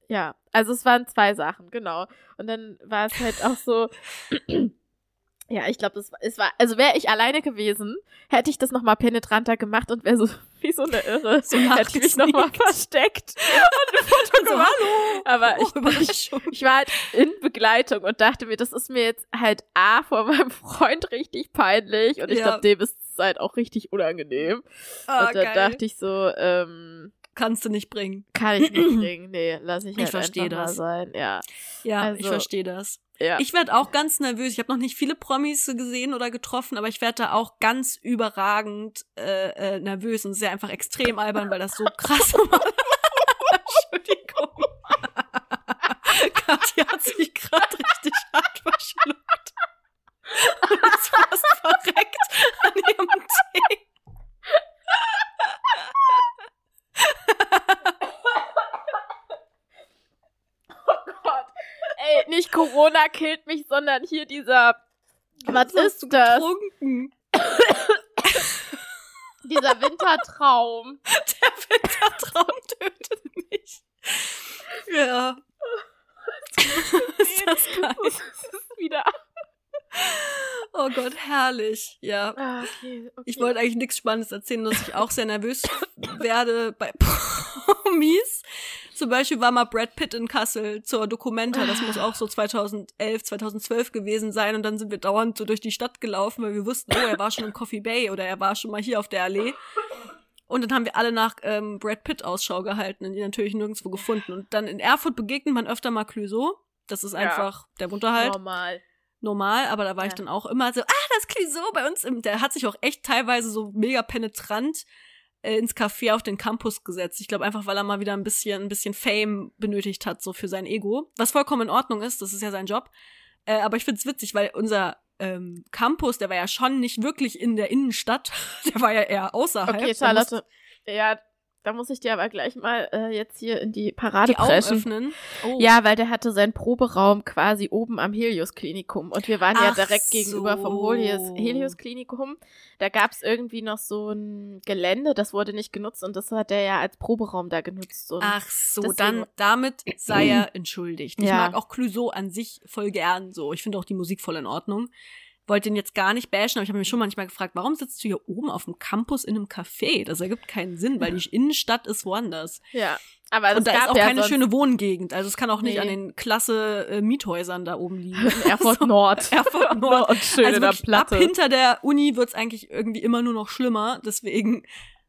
B: ja, also es waren zwei Sachen, genau. Und dann war es halt auch so, ja, ich glaube, es, war- es war, also wäre ich alleine gewesen, hätte ich das nochmal penetranter gemacht und wäre so wie so eine Irre.
A: So
B: hätte ich mich nochmal versteckt und ein Foto
A: So,
B: gemacht.
A: hallo.
B: Aber
A: Oh,
B: ich, ich, ich war halt in Begleitung und dachte mir, das ist mir jetzt halt A vor meinem Freund richtig peinlich und ich
A: Ja.
B: glaube, dem ist es halt auch richtig unangenehm.
A: Ah,
B: und dann
A: geil.
B: dachte ich so, ähm,
A: Kannst du nicht bringen.
B: kann ich nicht bringen. Nee, lass ich
A: Ich
B: halt
A: verstehe
B: einfach mal
A: das.
B: sein. Ja.
A: Ja, ich
B: Also-
A: verstehe das.
B: Ja.
A: Ich werde auch ganz nervös. Ich habe noch nicht viele Promis gesehen oder getroffen, aber ich werde da auch ganz überragend äh, äh, nervös und sehr einfach extrem albern, weil das so krass war. Entschuldigung. Katja hat sich gerade richtig hart verschluckt. Und ist fast verreckt an ihrem Tee.
B: oh Gott. Corona killt mich, sondern hier dieser, was, ist das?
A: getrunken?
B: Dieser Wintertraum.
A: Der Wintertraum tötet mich. Ja. ist das geil.
B: Das ist wieder.
A: Oh Gott, herrlich. Ja.
B: Ah, okay, okay.
A: Ich wollte eigentlich nichts Spannendes erzählen, dass ich auch sehr nervös werde bei Promis. Zum Beispiel war mal Brad Pitt in Kassel zur Documenta. Das muss auch so 2011, 2012 gewesen sein. Und dann sind wir dauernd so durch die Stadt gelaufen, weil wir wussten, oh, er war schon in Coffee Bay oder er war schon mal hier auf der Allee. Und dann haben wir alle nach ähm, Brad Pitt Ausschau gehalten und die natürlich nirgendwo gefunden. Und dann in Erfurt begegnet man öfter mal Clouseau. Das ist
B: Ja.
A: einfach, der wohnt da halt
B: normal.
A: normal, aber da war ich
B: Ja.
A: dann auch immer so, ah, das Clouseau bei uns im, der hat sich auch echt teilweise so mega penetrant ins Café auf den Campus gesetzt. Ich glaube einfach, weil er mal wieder ein bisschen, ein bisschen Fame benötigt hat, so für sein Ego. Was vollkommen in Ordnung ist, das ist ja sein Job. Äh, aber ich find's witzig, weil unser ähm, Campus, der war ja schon nicht wirklich in der Innenstadt, der war ja eher außerhalb.
B: Okay, Charlotte. Ja, da muss ich dir aber gleich mal äh, jetzt hier in die Parade
A: die
B: preschen.
A: öffnen. Oh.
B: Ja, weil der hatte seinen Proberaum quasi oben am Helios-Klinikum. Und wir waren ja
A: Ach
B: direkt gegenüber vom
A: so.
B: Helios- Helios-Klinikum. Da gab's irgendwie noch so ein Gelände, das wurde nicht genutzt und das hat er ja als Proberaum da genutzt.
A: Ach so,
B: Deswegen-
A: dann damit sei er entschuldigt. Ich
B: Ja.
A: mag auch Clouseau an sich voll gern so. Ich finde auch die Musik voll in Ordnung. Wollte ihn jetzt gar nicht bashen, aber ich habe mich schon manchmal gefragt, warum sitzt du hier oben auf dem Campus in einem Café? Das ergibt keinen Sinn, weil die Innenstadt ist woanders.
B: ja, aber
A: Und
B: es
A: da ist auch
B: ja
A: keine schöne Wohngegend. Also es kann auch nicht
B: Nee.
A: an den klasse äh, Miethäusern da oben liegen.
B: Erfurt Nord.
A: Erfurt Nord.
B: Und schön
A: also
B: in der
A: wirklich ab
B: Platte.
A: hinter der Uni wird's eigentlich irgendwie immer nur noch schlimmer. Deswegen,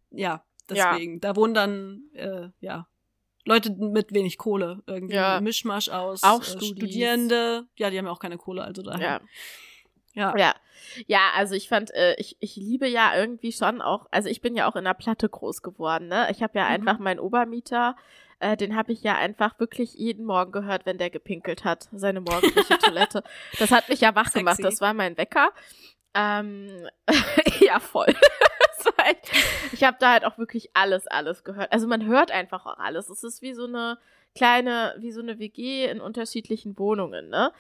A: ja,
B: Ja.
A: deswegen. Da wohnen dann, äh, ja, Leute mit wenig Kohle. Irgendwie
B: Ja.
A: Mischmasch aus
B: Auch
A: äh. Studierende. Ja, die haben ja auch keine Kohle, also daher.
B: Ja.
A: Ja.
B: Ja, ja, also ich fand, äh, ich, ich liebe ja irgendwie schon auch, also ich bin ja auch in der Platte groß geworden, ne? Ich habe ja
A: Mhm.
B: einfach meinen Obermieter, äh, den habe ich ja einfach wirklich jeden Morgen gehört, wenn der gepinkelt hat, seine morgendliche Toilette. Das hat mich ja wach
A: Sexy.
B: gemacht, das war mein Wecker. Ähm, ja, voll. Ich habe da halt auch wirklich alles, alles gehört. Also man hört einfach auch alles. Es ist wie so eine kleine, wie so eine WG in unterschiedlichen Wohnungen, ne?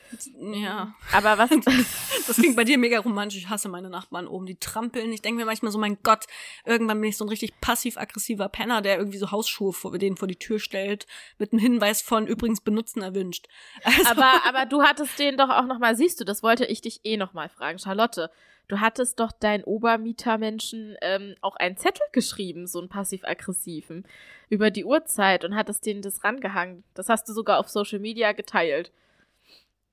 A: Ja.
B: Aber was,
A: Das klingt bei dir mega romantisch. Ich hasse meine Nachbarn oben, die trampeln. Ich denke mir manchmal so, mein Gott, irgendwann bin ich so ein richtig passiv-aggressiver Penner, der irgendwie so Hausschuhe vor, denen vor die Tür stellt, mit einem Hinweis von übrigens benutzen erwünscht. Also,
B: Aber, aber du hattest den doch auch nochmal, siehst du, das wollte ich dich eh nochmal fragen, Charlotte. Du hattest doch deinen Obermietermenschen ähm, auch einen Zettel geschrieben, so einen passiv-aggressiven, über die Uhrzeit und hattest denen das rangehangen. Das hast du sogar auf Social Media geteilt.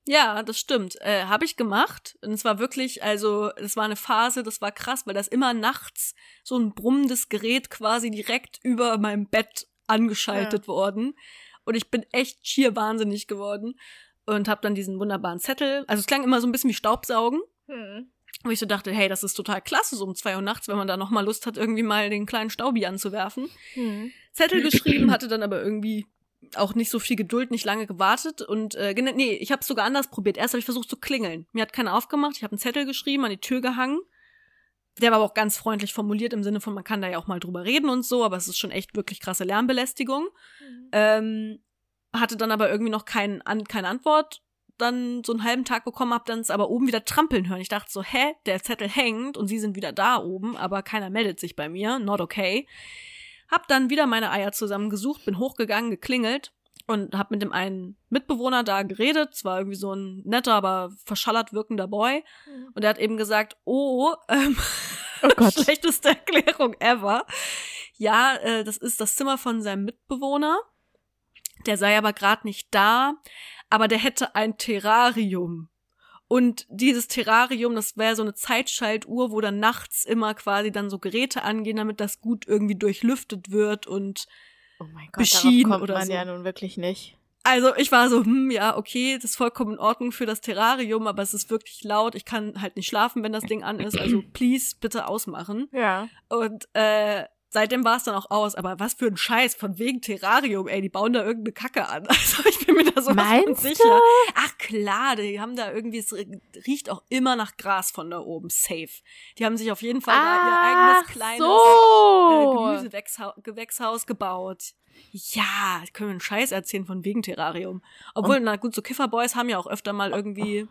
A: Ja, das stimmt. Äh, Habe ich gemacht. Und es war wirklich, also, es war eine Phase, das war krass, weil das immer nachts so ein brummendes Gerät quasi direkt über meinem Bett angeschaltet worden. Und ich bin echt schier wahnsinnig geworden. Und habe dann diesen wunderbaren Zettel. Also es klang immer so ein bisschen wie Staubsaugen.
B: Hm.
A: Wo ich so dachte, hey, das ist total klasse, so um zwei Uhr nachts, wenn man da noch mal Lust hat, irgendwie mal den kleinen Staubi anzuwerfen.
B: Hm.
A: Zettel geschrieben, hatte dann aber irgendwie auch nicht so viel Geduld, nicht lange gewartet und äh, nee, ich habe es sogar anders probiert. Erst habe ich versucht zu klingeln. Mir hat keiner aufgemacht. Ich habe einen Zettel geschrieben, an die Tür gehangen. Der war aber auch ganz freundlich formuliert im Sinne von, man kann da ja auch mal drüber reden und so, aber es ist schon echt wirklich krasse Lärmbelästigung. Ähm, hatte dann aber irgendwie noch kein, an, keine Antwort. Dann so einen halben Tag bekommen, hab dann es aber oben wieder trampeln hören. Ich dachte so, hä, der Zettel hängt und sie sind wieder da oben, aber keiner meldet sich bei mir. Not okay. Hab dann wieder meine Eier zusammengesucht, bin hochgegangen, geklingelt und hab mit dem einen Mitbewohner da geredet. Es war irgendwie so ein netter, aber verschallert wirkender Boy. Und er hat eben gesagt, oh, ähm,
B: Oh Gott.
A: schlechteste Erklärung ever. Ja, äh, das ist das Zimmer von seinem Mitbewohner. Der sei aber gerade nicht da, aber der hätte ein Terrarium. Und dieses Terrarium, das wäre so eine Zeitschaltuhr, wo dann nachts immer quasi dann so Geräte angehen, damit das gut irgendwie durchlüftet wird und
B: Oh mein Gott,
A: Beschieden
B: darauf kommt
A: oder
B: man
A: so.
B: ja nun wirklich nicht.
A: also ich war so, hm, ja, okay, das ist vollkommen in Ordnung für das Terrarium, aber es ist wirklich laut. Ich kann halt nicht schlafen, wenn das Ding an ist. Also please, bitte ausmachen.
B: Ja.
A: Und äh, seitdem war es dann auch aus. Aber was für ein Scheiß, von wegen Terrarium, ey, die bauen da irgendeine Kacke an. Also ich bin mir da so sicher.
B: du?
A: Ach klar, die haben da irgendwie, es riecht auch immer nach Gras von da oben, safe. Die haben sich auf jeden Fall da ihr eigenes
B: Ach
A: kleines
B: so.
A: äh, Gemüsegewächshaus Gewächshaus gebaut. Ja, können wir einen Scheiß erzählen von wegen Terrarium. Obwohl, na gut, so Kifferboys haben ja auch öfter mal irgendwie,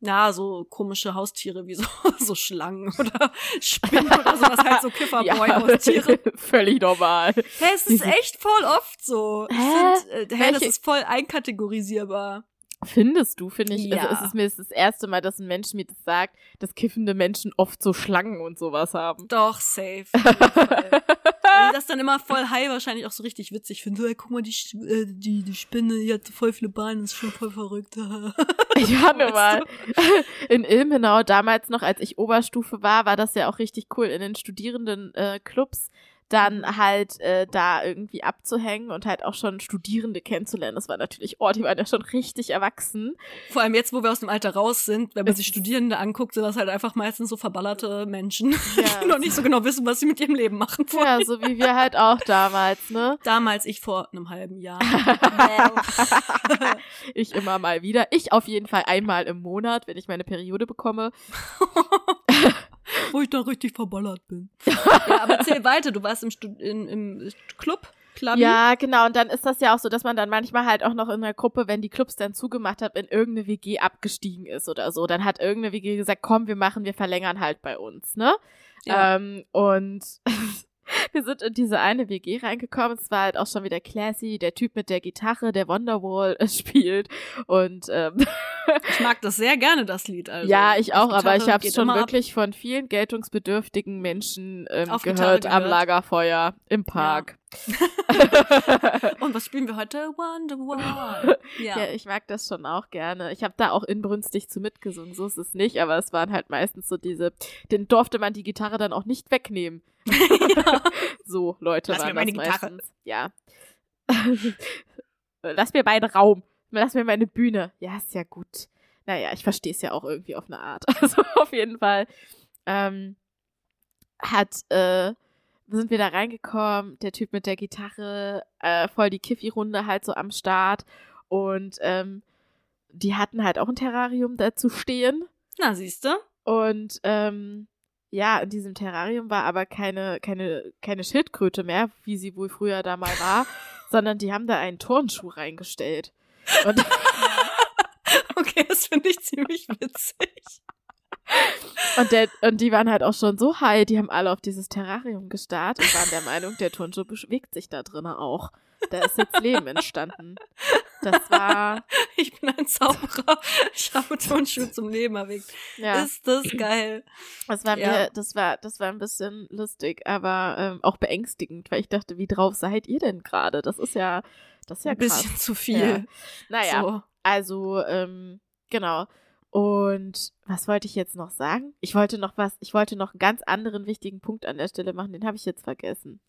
A: ja, so komische Haustiere wie so, so Schlangen oder Spinnen oder sowas, halt so Kifferboy-Haustiere.
B: völlig normal.
A: Hä, es ist echt voll oft so.
B: Hä?
A: find, äh, hä, das ist voll einkategorisierbar.
B: Findest du, finde ich,
A: Ja.
B: also es ist mir das, das erste Mal, dass ein Mensch mir das sagt, dass kiffende Menschen oft so Schlangen und sowas haben.
A: Doch, safe. Weil das dann immer voll high wahrscheinlich auch so richtig witzig finden. So, ey, guck mal, die, äh, die, die Spinne, die hat voll viele Beine, ist schon voll verrückt.
B: Ich war nur
A: Weißt
B: mal in Ilmenau, damals noch, als ich Oberstufe war, war das ja auch richtig cool in den Studierenden äh, Clubs dann halt äh, da irgendwie abzuhängen und halt auch schon Studierende kennenzulernen. Das war natürlich, oh, die waren ja schon richtig erwachsen.
A: Vor allem jetzt, wo wir aus dem Alter raus sind, wenn man sich Studierende anguckt, sind das halt einfach meistens so verballerte Menschen,
B: Ja.
A: die noch nicht so genau wissen, was sie mit ihrem Leben machen wollen.
B: Ja, so wie wir halt auch damals, ne?
A: Damals ich vor einem halben Jahr.
B: ich immer mal wieder. Ich auf jeden Fall einmal im Monat, wenn ich meine Periode bekomme.
A: wo ich dann richtig verballert bin. ja, aber erzähl weiter, du warst im, Stud in, im Club, Clubby?
B: Ja, genau. Und dann ist das ja auch so, dass man dann manchmal halt auch noch in der Gruppe, wenn die Clubs dann zugemacht haben, in irgendeine WG abgestiegen ist oder so. Dann hat irgendeine WG gesagt, komm, wir machen, wir verlängern halt bei uns, ne?
A: Ja.
B: Ähm, und wir sind in diese eine WG reingekommen. Es war halt auch schon wieder classy. Der Typ mit der Gitarre, der Wonderwall äh, spielt. Und ähm,
A: Ich mag das sehr gerne, das Lied. Also.
B: ja, ich auch, aber ich habe es schon
A: immer ab.
B: wirklich von vielen geltungsbedürftigen Menschen ähm,
A: Gitarre
B: gehört am
A: gehört.
B: Lagerfeuer im Park.
A: Und was spielen wir heute? Wonderwall. Ja.
B: Ja, ich mag das schon auch gerne. Ich habe da auch inbrünstig zu mitgesungen, so ist es nicht, aber es waren halt meistens so diese, den durfte man die Gitarre dann auch nicht wegnehmen. So, Leute
A: Lass
B: waren
A: mir meine
B: das
A: Gitarre.
B: meistens. Ja. Lass mir meinen Raum. Lass mir meine Bühne. Ja, ist ja gut. Naja, ich verstehe es ja auch irgendwie auf eine Art. Also auf jeden Fall ähm, hat, äh, sind wir da reingekommen, der Typ mit der Gitarre, äh, voll die Kiffi-Runde halt so am Start. Und ähm, die hatten halt auch ein Terrarium dazu stehen.
A: Na, siehst du?
B: Und ähm, ja, in diesem Terrarium war aber keine, keine, keine Schildkröte mehr, wie sie wohl früher da mal war, sondern die haben da einen Turnschuh reingestellt. Und,
A: Okay, das finde ich ziemlich witzig.
B: Und, der, und die waren halt auch schon so high, die haben alle auf dieses Terrarium gestarrt und waren der Meinung, der Turnschuh bewegt sich da drinnen auch. Da ist jetzt Leben entstanden. Das war,
A: Ich bin ein Zauberer. Ich habe Turnschuhe zum Leben erweckt.
B: ja,
A: Ist das geil.
B: das war
A: ja.
B: mir, das war, das war ein bisschen lustig, aber ähm, auch beängstigend, weil ich dachte, wie drauf seid ihr denn gerade? Das ist ja, das ist ja
A: Ein
B: krass.
A: bisschen zu viel.
B: Ja. Naja,
A: So.
B: also, ähm, genau. Und was wollte ich jetzt noch sagen? Ich wollte noch was, ich wollte noch einen ganz anderen wichtigen Punkt an der Stelle machen, den habe ich jetzt vergessen.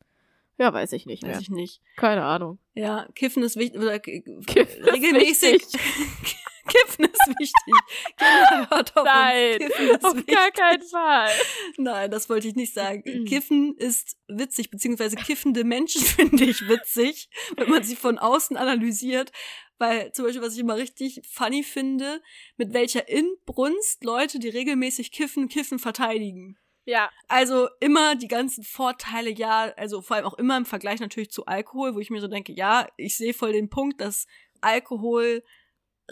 B: Ja, weiß ich nicht
A: Weiß
B: mehr.
A: ich nicht.
B: Keine Ahnung.
A: Ja, Kiffen ist wichtig. Oder
B: Kiffen ist
A: regelmäßig.
B: wichtig.
A: Kiffen ist wichtig. Kinder, hört auf uns.
B: Nein,
A: ist
B: auf
A: wichtig.
B: gar keinen Fall.
A: Nein, das wollte ich nicht sagen.
B: Mhm.
A: Kiffen ist witzig, beziehungsweise kiffende Menschen finde ich witzig, wenn man sie von außen analysiert. Weil zum Beispiel, was ich immer richtig funny finde, mit welcher Inbrunst Leute, die regelmäßig kiffen, Kiffen verteidigen.
B: Ja,
A: Also immer die ganzen Vorteile, ja, also vor allem auch immer im Vergleich natürlich zu Alkohol, wo ich mir so denke, ja, ich sehe voll den Punkt, dass Alkohol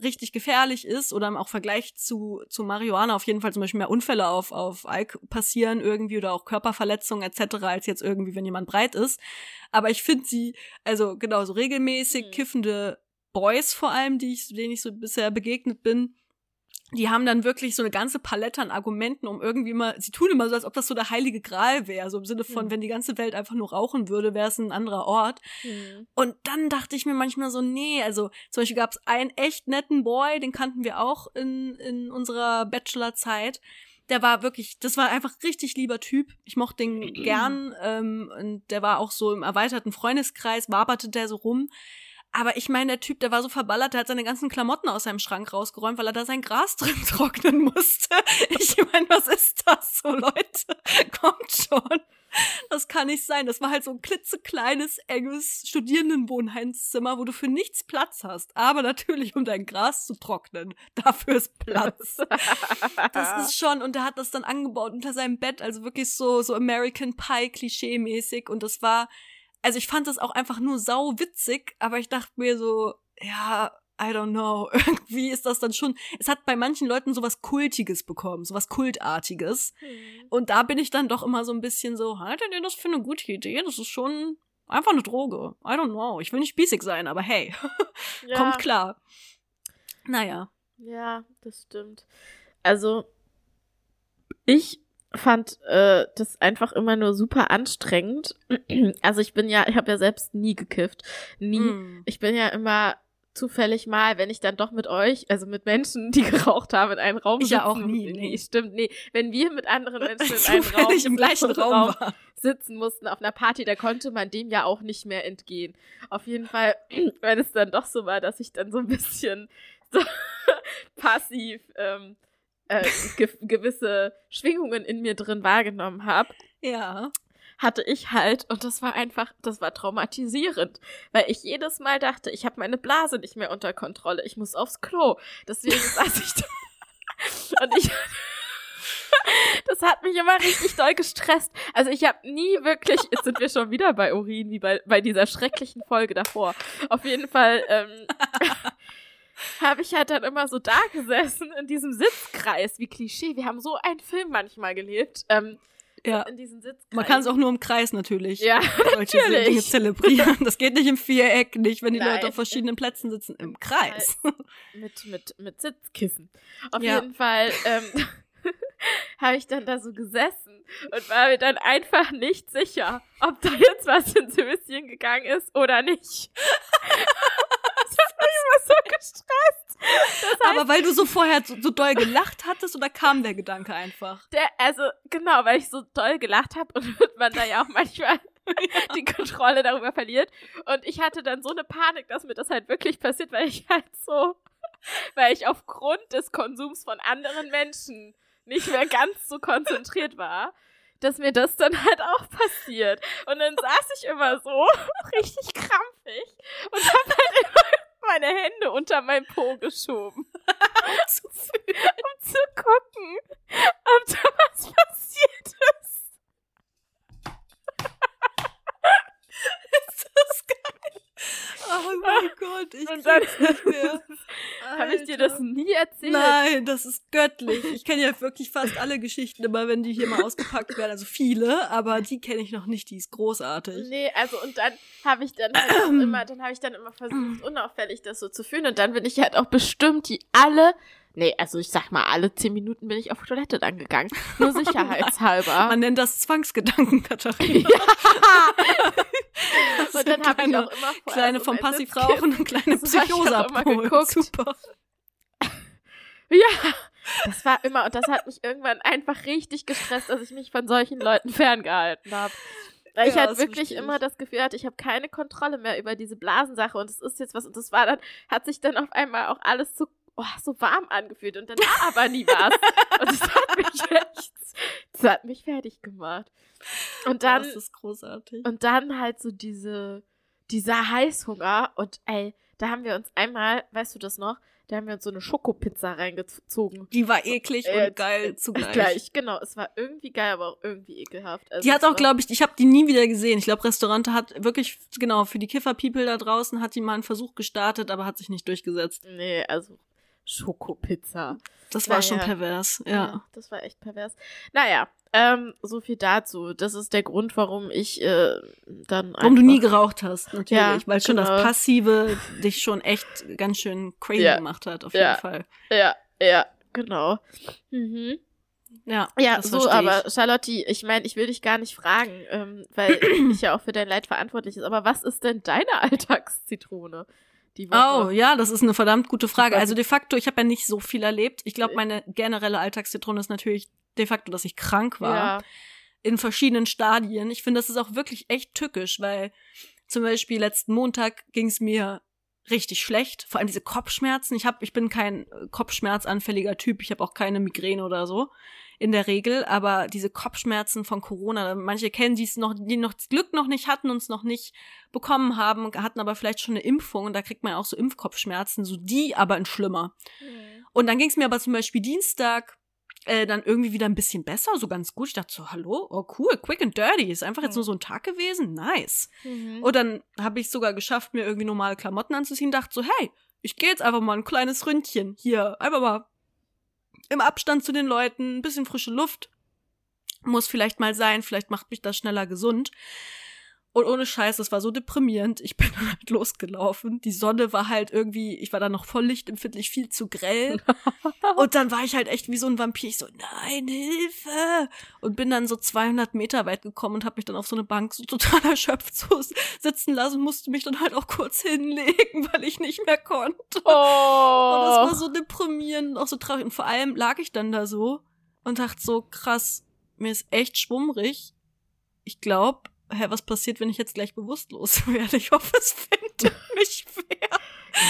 A: richtig gefährlich ist oder im auch Vergleich zu, zu Marihuana auf jeden Fall zum Beispiel mehr Unfälle auf, auf Alk passieren irgendwie oder auch Körperverletzungen etc. als jetzt irgendwie, wenn jemand breit ist. Aber ich finde sie, also genau, so regelmäßig
B: Mhm.
A: kiffende Boys vor allem, die ich, denen ich so bisher begegnet bin, die haben dann wirklich so eine ganze Palette an Argumenten, um irgendwie immer, sie tun immer so, als ob das so der heilige Gral wäre, so im Sinne von,
B: Mhm.
A: wenn die ganze Welt einfach nur rauchen würde, wäre es ein anderer Ort. Und dann dachte ich mir manchmal so, nee, also zum Beispiel gab es einen echt netten Boy, den kannten wir auch in, in unserer Bachelorzeit. Der war wirklich, das war einfach richtig lieber Typ. Ich mochte den gern. Ähm, und der war auch so im erweiterten Freundeskreis, waberte der so rum. Aber ich meine, der Typ, der war so verballert, der hat seine ganzen Klamotten aus seinem Schrank rausgeräumt, weil er da sein Gras drin trocknen musste. Ich meine, was ist das so, Leute? Kommt schon. das kann nicht sein. Das war halt so ein klitzekleines, enges Studierendenwohnheimszimmer, wo du für nichts Platz hast. Aber natürlich, um dein Gras zu trocknen. Dafür ist Platz. das ist schon, und er hat das dann angebaut unter seinem Bett, also wirklich so, so American Pie Klischee-mäßig. Und das war, also ich fand das auch einfach nur sau witzig, aber ich dachte mir so, ja, I don't know, irgendwie ist das dann schon, es hat bei manchen Leuten sowas Kultiges bekommen, sowas Kultartiges. Mhm. Und da bin ich dann doch immer so ein bisschen so, haltet ihr das für eine gute Idee? Das ist schon einfach eine Droge. I don't know. Ich will nicht spießig sein, aber hey, ja. kommt klar. Naja.
B: Ja, das stimmt. Also, ich fand äh, das einfach immer nur super anstrengend. Also ich bin ja, ich habe ja selbst nie gekifft, nie. Mm. Ich bin ja immer zufällig mal, wenn ich dann doch mit euch, also mit Menschen, die geraucht haben, in einem Raum
A: ich sitzen. ja auch nie.
B: Nee, nee, stimmt, nee. Wenn wir mit anderen Menschen in einem Raum,
A: im gleichen Raum, Raum
B: sitzen mussten auf einer Party, da konnte man dem ja auch nicht mehr entgehen. Auf jeden Fall, wenn es dann doch so war, dass ich dann so ein bisschen so passiv ähm, äh, ge gewisse Schwingungen in mir drin wahrgenommen habe.
A: Ja
B: hatte ich halt, und das war einfach, das war traumatisierend, weil ich jedes Mal dachte, ich habe meine Blase nicht mehr unter Kontrolle, ich muss aufs Klo. Deswegen saß ich da. Und ich. Das hat mich immer richtig doll gestresst. Also ich habe nie wirklich, jetzt sind wir schon wieder bei Urin, wie bei, bei dieser schrecklichen Folge davor. Auf jeden Fall ähm, habe ich halt dann immer so da gesessen in diesem Sitzkreis, wie Klischee. Wir haben so einen Film manchmal gelebt. Ähm,
A: ja. in diesen Sitz. Man kann es auch nur im Kreis natürlich.
B: Ja,
A: solche natürlich. Dinge zelebrieren. Das geht nicht im Viereck, nicht wenn die Nein. Leute auf verschiedenen Plätzen sitzen, im Kreis.
B: Mit, mit, mit Sitzkissen. Auf ja. jeden Fall ähm, habe ich dann da so gesessen und war mir dann einfach nicht sicher, ob da jetzt was ins Höschen gegangen ist oder nicht. Mich immer so gestresst.
A: Das heißt, Aber weil du so vorher so, so, doll gelacht hattest oder kam der Gedanke einfach?
B: Der, also genau, weil ich so doll gelacht habe und man da ja auch manchmal die Kontrolle darüber verliert. Und ich hatte dann so eine Panik, dass mir das halt wirklich passiert, weil ich halt so, weil ich aufgrund des Konsums von anderen Menschen nicht mehr ganz so konzentriert war, dass mir das dann halt auch passiert. Und dann saß ich immer so, richtig krampfig und hab halt immer meine Hände unter mein Po geschoben. um, zu um zu gucken, ob da was passiert ist.
A: ist das geil. Oh mein Gott, ich Und dann nicht mehr.
B: Habe ich dir das nie erzählt?
A: Nein, das ist göttlich. Ich kenne ja wirklich fast alle Geschichten immer, wenn die hier mal ausgepackt werden. Also viele, aber die kenne ich noch nicht. Die ist großartig.
B: Nee, also und dann habe ich dann halt immer, dann habe ich dann immer versucht, unauffällig das so zu fühlen. Und dann bin ich halt auch bestimmt die alle Nee, also ich sag mal, alle zehn Minuten bin ich auf Toilette dann gegangen. Nur sicherheitshalber.
A: Man nennt das Zwangsgedanken, Katharina. ja.
B: und dann habe ich auch immer
A: Kleine vom Passivrauchen und kleine Psychose
B: abgeholt. Super. ja, das war immer, und das hat mich irgendwann einfach richtig gestresst, dass ich mich von solchen Leuten ferngehalten habe. Weil ich halt wirklich immer das Gefühl hatte, ich habe keine Kontrolle mehr über diese Blasensache und es ist jetzt was und das war dann, hat sich dann auf einmal auch alles so oh, so warm angefühlt und dann war aber nie was. und das hat mich echt, das hat mich fertig gemacht. Und dann,
A: oh, das ist großartig.
B: Und dann halt so diese, dieser Heißhunger und ey, da haben wir uns einmal, weißt du das noch, da haben wir uns so eine Schokopizza reingezogen.
A: Die war eklig äh, und geil zugleich. Gleich,
B: genau. Es war irgendwie geil, aber auch irgendwie ekelhaft.
A: Also die hat auch, glaube ich, ich habe die nie wieder gesehen. Ich glaube, Restaurante hat wirklich, genau, für die Kiffer-People da draußen hat die mal einen Versuch gestartet, aber hat sich nicht durchgesetzt.
B: Nee, also Schokopizza.
A: Das war naja. schon pervers, ja. ja.
B: Das war echt pervers. Naja, ähm, so viel dazu. Das ist der Grund, warum ich äh, dann.
A: Warum du nie geraucht hast, natürlich. Ja, weil schon genau. das Passive dich schon echt ganz schön crazy ja. gemacht hat, auf jeden
B: ja.
A: Fall.
B: Ja, ja, genau. Mhm.
A: Ja,
B: ja so, aber Charlotte, ich meine, ich will dich gar nicht fragen, ähm, weil ich ja auch für dein Leid verantwortlich ist. Aber was ist denn deine Alltagszitrone?
A: Die Woche? Oh, ja, das ist eine verdammt gute Frage. Also de facto, ich habe ja nicht so viel erlebt. Ich glaube, meine generelle Alltagszitrone ist natürlich de facto, dass ich krank war. Ja. In verschiedenen Stadien. Ich finde, das ist auch wirklich echt tückisch, weil zum Beispiel letzten Montag ging es mir richtig schlecht. Vor allem diese Kopfschmerzen. Ich hab, ich bin kein Kopfschmerzanfälliger Typ. Ich habe auch keine Migräne oder so. in der Regel, aber diese Kopfschmerzen von Corona, manche kennen die es noch, die noch das Glück noch nicht hatten und es noch nicht bekommen haben, hatten aber vielleicht schon eine Impfung und da kriegt man ja auch so Impfkopfschmerzen, so die aber in schlimmer. Mhm. Und dann ging es mir aber zum Beispiel Dienstag äh, dann irgendwie wieder ein bisschen besser, so ganz gut. Ich dachte so, hallo, oh cool, quick and dirty, ist einfach jetzt mhm. nur so ein Tag gewesen, nice. Mhm. Und dann habe ich sogar geschafft, mir irgendwie normale Klamotten anzuziehen, dachte so, hey, ich gehe jetzt einfach mal ein kleines Ründchen hier, einfach mal im Abstand zu den Leuten, ein bisschen frische Luft. Muss vielleicht mal sein, vielleicht macht mich das schneller gesund. Und ohne Scheiß, das war so deprimierend. Ich bin dann halt losgelaufen. Die Sonne war halt irgendwie, ich war da noch voll lichtempfindlich, viel zu grell. und dann war ich halt echt wie so ein Vampir. Ich so, nein, Hilfe! Und bin dann so 200 Meter weit gekommen und habe mich dann auf so eine Bank so total erschöpft so sitzen lassen, musste mich dann halt auch kurz hinlegen, weil ich nicht mehr konnte. Oh. Und das war so deprimierend, auch so traurig. Und vor allem lag ich dann da so und dachte so, krass, mir ist echt schwummrig. Ich glaube, hä, was passiert, wenn ich jetzt gleich bewusstlos werde? Ich hoffe, es findet mich fair.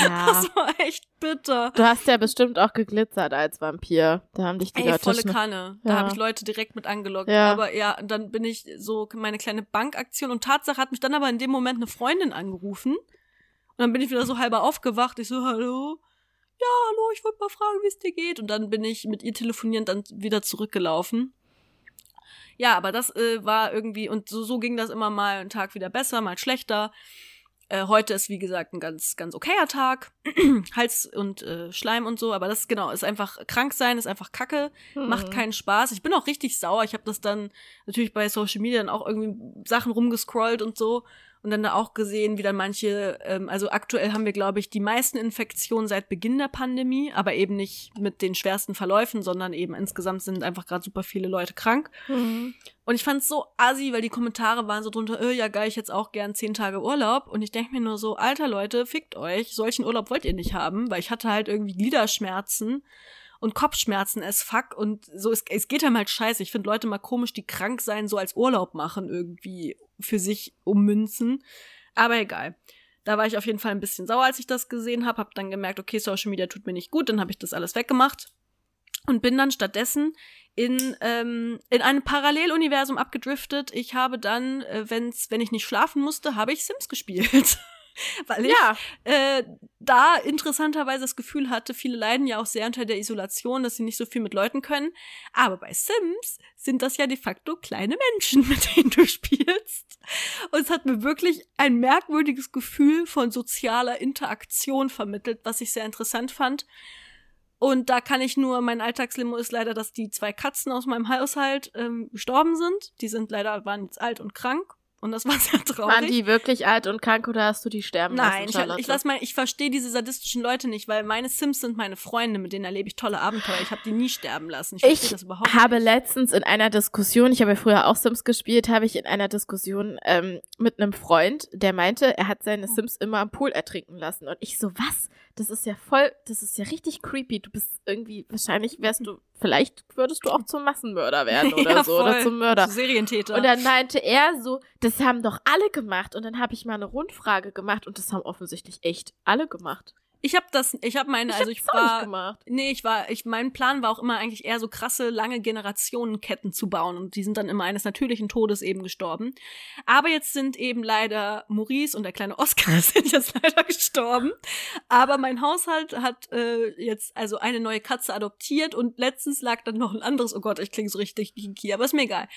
A: Ja. Das war echt bitter.
B: Du hast ja bestimmt auch geglitzert als Vampir. Da haben dich die Ey, Leute
A: volle Kanne. Da ja. habe ich Leute direkt mit angelockt. Ja. Aber ja, dann bin ich so meine kleine Bankaktion und Tatsache hat mich dann aber in dem Moment eine Freundin angerufen. Und dann bin ich wieder so halber aufgewacht. Ich so, hallo? Ja, hallo, ich wollte mal fragen, wie es dir geht. Und dann bin ich mit ihr telefonierend dann wieder zurückgelaufen. Ja, aber das äh, war irgendwie, und so, so ging das immer mal einen Tag wieder besser, mal schlechter. Äh, heute ist, wie gesagt, ein ganz, ganz okayer Tag. Hals und äh, Schleim und so, aber das genau, ist einfach krank sein, ist einfach Kacke, mhm. macht keinen Spaß. Ich bin auch richtig sauer. Ich habe das dann natürlich bei Social Media dann auch irgendwie Sachen rumgescrollt und so und dann auch gesehen, wie dann manche, ähm, also aktuell haben wir, glaube ich, die meisten Infektionen seit Beginn der Pandemie, aber eben nicht mit den schwersten Verläufen, sondern eben insgesamt sind einfach gerade super viele Leute krank. Mhm. Und ich fand es so assi, weil die Kommentare waren so drunter, äh, ja geil, ich jetzt auch gern zehn Tage Urlaub. Und ich denke mir nur so, alter Leute, fickt euch, solchen Urlaub wollt ihr nicht haben, weil ich hatte halt irgendwie Gliederschmerzen und Kopfschmerzen as fuck und so, es, es geht einem halt scheiße. Ich finde Leute mal komisch, die krank sein, so als Urlaub machen irgendwie für sich ummünzen. Aber egal. Da war ich auf jeden Fall ein bisschen sauer, als ich das gesehen habe. Hab dann gemerkt, okay, Social Media tut mir nicht gut. Dann habe ich das alles weggemacht und bin dann stattdessen in ähm, in einem Paralleluniversum abgedriftet. Ich habe dann, äh, wenn's, wenn ich nicht schlafen musste, habe ich Sims gespielt. Weil ich ja. äh, da interessanterweise das Gefühl hatte, viele leiden ja auch sehr unter der Isolation, dass sie nicht so viel mit Leuten können. Aber bei Sims sind das ja de facto kleine Menschen, mit denen du spielst. Und es hat mir wirklich ein merkwürdiges Gefühl von sozialer Interaktion vermittelt, was ich sehr interessant fand. Und da kann ich nur, mein Alltagslimo ist leider, dass die zwei Katzen aus meinem Haushalt ähm, gestorben sind. Die sind leider, waren jetzt alt und krank und das war sehr traurig.
B: Waren die wirklich alt und krank oder hast du die sterben
A: Nein,
B: lassen,
A: ich, ich lass mal, ich verstehe diese sadistischen Leute nicht, weil meine Sims sind meine Freunde, mit denen erlebe ich tolle Abenteuer. Ich habe die nie sterben lassen. Ich, ich das überhaupt
B: habe nicht. letztens in einer Diskussion, ich habe ja früher auch Sims gespielt, habe ich in einer Diskussion ähm, mit einem Freund, der meinte, er hat seine Sims immer am Pool ertrinken lassen. Und ich so, was? Das ist ja voll, das ist ja richtig creepy. Du bist irgendwie, wahrscheinlich wärst du, vielleicht würdest du auch zum Massenmörder werden oder ja, so, voll. oder zum Mörder.
A: Zu Serientäter.
B: Und dann meinte er so, das haben doch alle gemacht. Und dann habe ich mal eine Rundfrage gemacht und das haben offensichtlich echt alle gemacht.
A: Ich habe das, ich habe meine, ich also ich war, gemacht. nee, ich war, ich, mein Plan war auch immer eigentlich eher so krasse, lange Generationenketten zu bauen und die sind dann immer eines natürlichen Todes eben gestorben. Aber jetzt sind eben leider Maurice und der kleine Oscar sind jetzt leider gestorben. Aber mein Haushalt hat äh, jetzt also eine neue Katze adoptiert und letztens lag dann noch ein anderes, oh Gott, ich klinge so richtig kinky, aber ist mir egal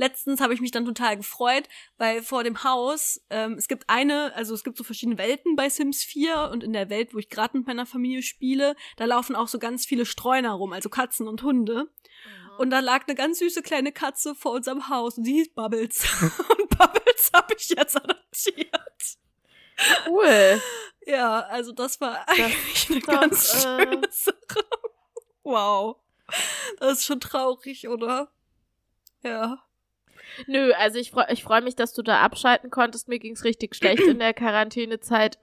A: letztens habe ich mich dann total gefreut, weil vor dem Haus, ähm, es gibt eine, also es gibt so verschiedene Welten bei Sims 4 und in der Welt, wo ich gerade mit meiner Familie spiele, da laufen auch so ganz viele Streuner rum, also Katzen und Hunde. Mhm. Und da lag eine ganz süße kleine Katze vor unserem Haus und die hieß Bubbles. und Bubbles habe ich jetzt adoptiert.
B: Cool.
A: Ja, also das war eigentlich das eine ganz äh... schöne Sache. Wow. Das ist schon traurig, oder? Ja.
B: Nö, also ich freue ich freu mich, dass du da abschalten konntest. Mir ging's richtig schlecht in der Quarantänezeit.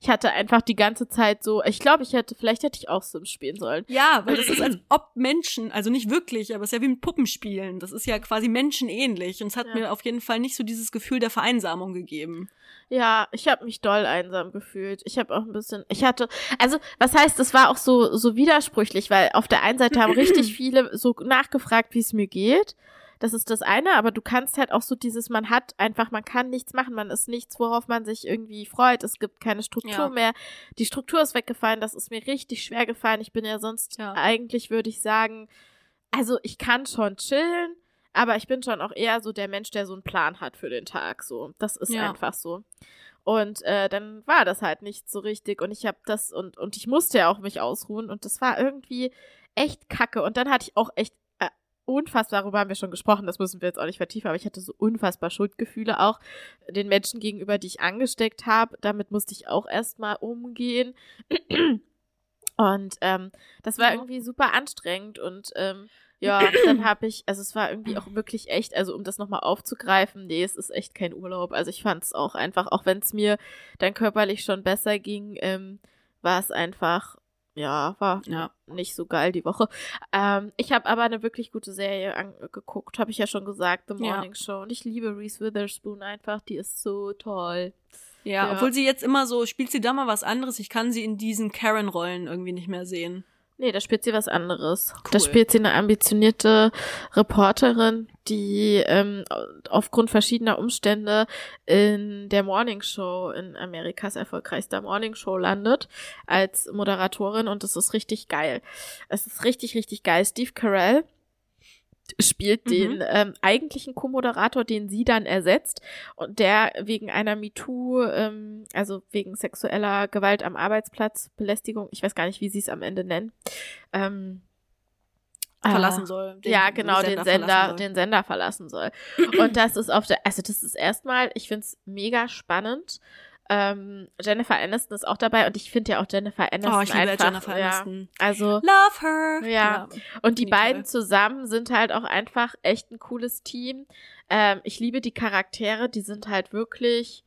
B: Ich hatte einfach die ganze Zeit so, ich glaube, ich hätte, vielleicht hätte ich auch Sims spielen sollen.
A: Ja, weil das ist als ob Menschen, also nicht wirklich, aber es ist ja wie mit Puppenspielen. Das ist ja quasi menschenähnlich und es hat
B: Ja.
A: mir auf jeden Fall nicht so dieses Gefühl der Vereinsamung gegeben.
B: Ja, ich habe mich doll einsam gefühlt. Ich habe auch ein bisschen, ich hatte, also was heißt, es war auch so so widersprüchlich, weil auf der einen Seite haben richtig viele so nachgefragt, wie es mir geht. Das ist das eine, aber du kannst halt auch so dieses, man hat einfach, man kann nichts machen, man ist nichts, worauf man sich irgendwie freut. Es gibt keine Struktur
A: Ja.
B: mehr. Die Struktur ist weggefallen, das ist mir richtig schwer gefallen. Ich bin ja sonst
A: Ja.
B: eigentlich, würde ich sagen, also ich kann schon chillen, aber ich bin schon auch eher so der Mensch, der so einen Plan hat für den Tag. So, das ist
A: Ja.
B: einfach so. Und äh, dann war das halt nicht so richtig und ich habe das und und ich musste ja auch mich ausruhen und das war irgendwie echt kacke und dann hatte ich auch echt unfassbar darüber haben wir schon gesprochen, das müssen wir jetzt auch nicht vertiefen, aber ich hatte so unfassbar Schuldgefühle auch den Menschen gegenüber, die ich angesteckt habe. Damit musste ich auch erstmal umgehen. Und ähm, das war irgendwie super anstrengend und ähm, ja, dann habe ich, also es war irgendwie auch wirklich echt, also um das nochmal aufzugreifen, nee, es ist echt kein Urlaub. Also ich fand es auch einfach, auch wenn es mir dann körperlich schon besser ging, ähm, war es einfach, ja, war
A: Ja.
B: nicht so geil die Woche. Ähm, ich habe aber eine wirklich gute Serie angeguckt, habe ich ja schon gesagt, The
A: Ja.
B: Morning Show. Und ich liebe Reese Witherspoon einfach, die ist so toll.
A: Ja,
B: Ja.
A: obwohl sie jetzt immer so, spielt sie da mal was anderes. Ich kann sie in diesen Karen-Rollen irgendwie nicht mehr sehen.
B: Nee, da spielt sie was anderes.
A: Cool.
B: Da spielt sie eine ambitionierte Reporterin, die ähm, aufgrund verschiedener Umstände in der Morning Show, in Amerikas erfolgreichster Morning Show landet, als Moderatorin und das ist richtig geil. Es ist richtig, richtig geil. Steve Carell spielt
A: Mhm.
B: den ähm, eigentlichen Co-Moderator, den sie dann ersetzt und der wegen einer MeToo, ähm, also wegen sexueller Gewalt am Arbeitsplatz, Belästigung, ich weiß gar nicht, wie sie es am Ende nennen, ähm,
A: Verlassen
B: ah,
A: soll. Den
B: ja, genau, den Sender,
A: verlassen soll.
B: den Sender verlassen soll. Und das ist auf der, also das ist erstmal, ich find's mega spannend. Ähm, Jennifer Aniston ist auch dabei und ich finde ja auch Jennifer Aniston
A: Oh, ich liebe
B: einfach,
A: Jennifer
B: ja,
A: Aniston.
B: also
A: Love her.
B: Ja. und die beiden
A: toll.
B: zusammen sind halt auch einfach echt ein cooles Team. Ähm, ich liebe die Charaktere, die sind halt wirklich,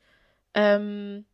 B: ähm,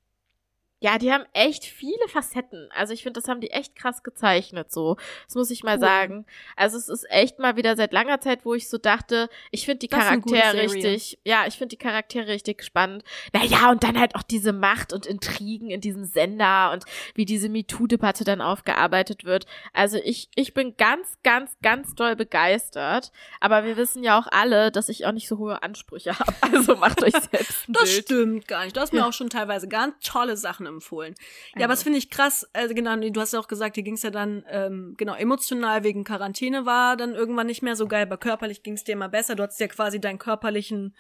B: ja, die haben echt viele Facetten. Also ich finde, das haben die echt krass gezeichnet, so. Das muss ich mal
A: Cool.
B: sagen. Also es ist echt mal wieder seit langer Zeit, wo ich so dachte, ich finde die
A: Das
B: Charaktere richtig, ja, ich finde die Charaktere richtig spannend. Naja, und dann halt auch diese Macht und Intrigen in diesem Sender und wie diese MeToo-Debatte dann aufgearbeitet wird. Also ich, ich bin ganz, ganz, ganz doll begeistert. Aber wir wissen ja auch alle, dass ich auch nicht so hohe Ansprüche habe. Also macht euch selbst
A: Das
B: Bild.
A: stimmt gar nicht. Du hast mir
B: Ja.
A: auch schon teilweise ganz tolle Sachen empfohlen. Ja,
B: Ja.
A: aber das finde ich krass. Also genau, du hast ja auch gesagt, dir ging es ja dann ähm, genau emotional wegen Quarantäne war dann irgendwann nicht mehr so geil, aber körperlich ging es dir immer besser. Du hattest ja quasi deinen körperlichen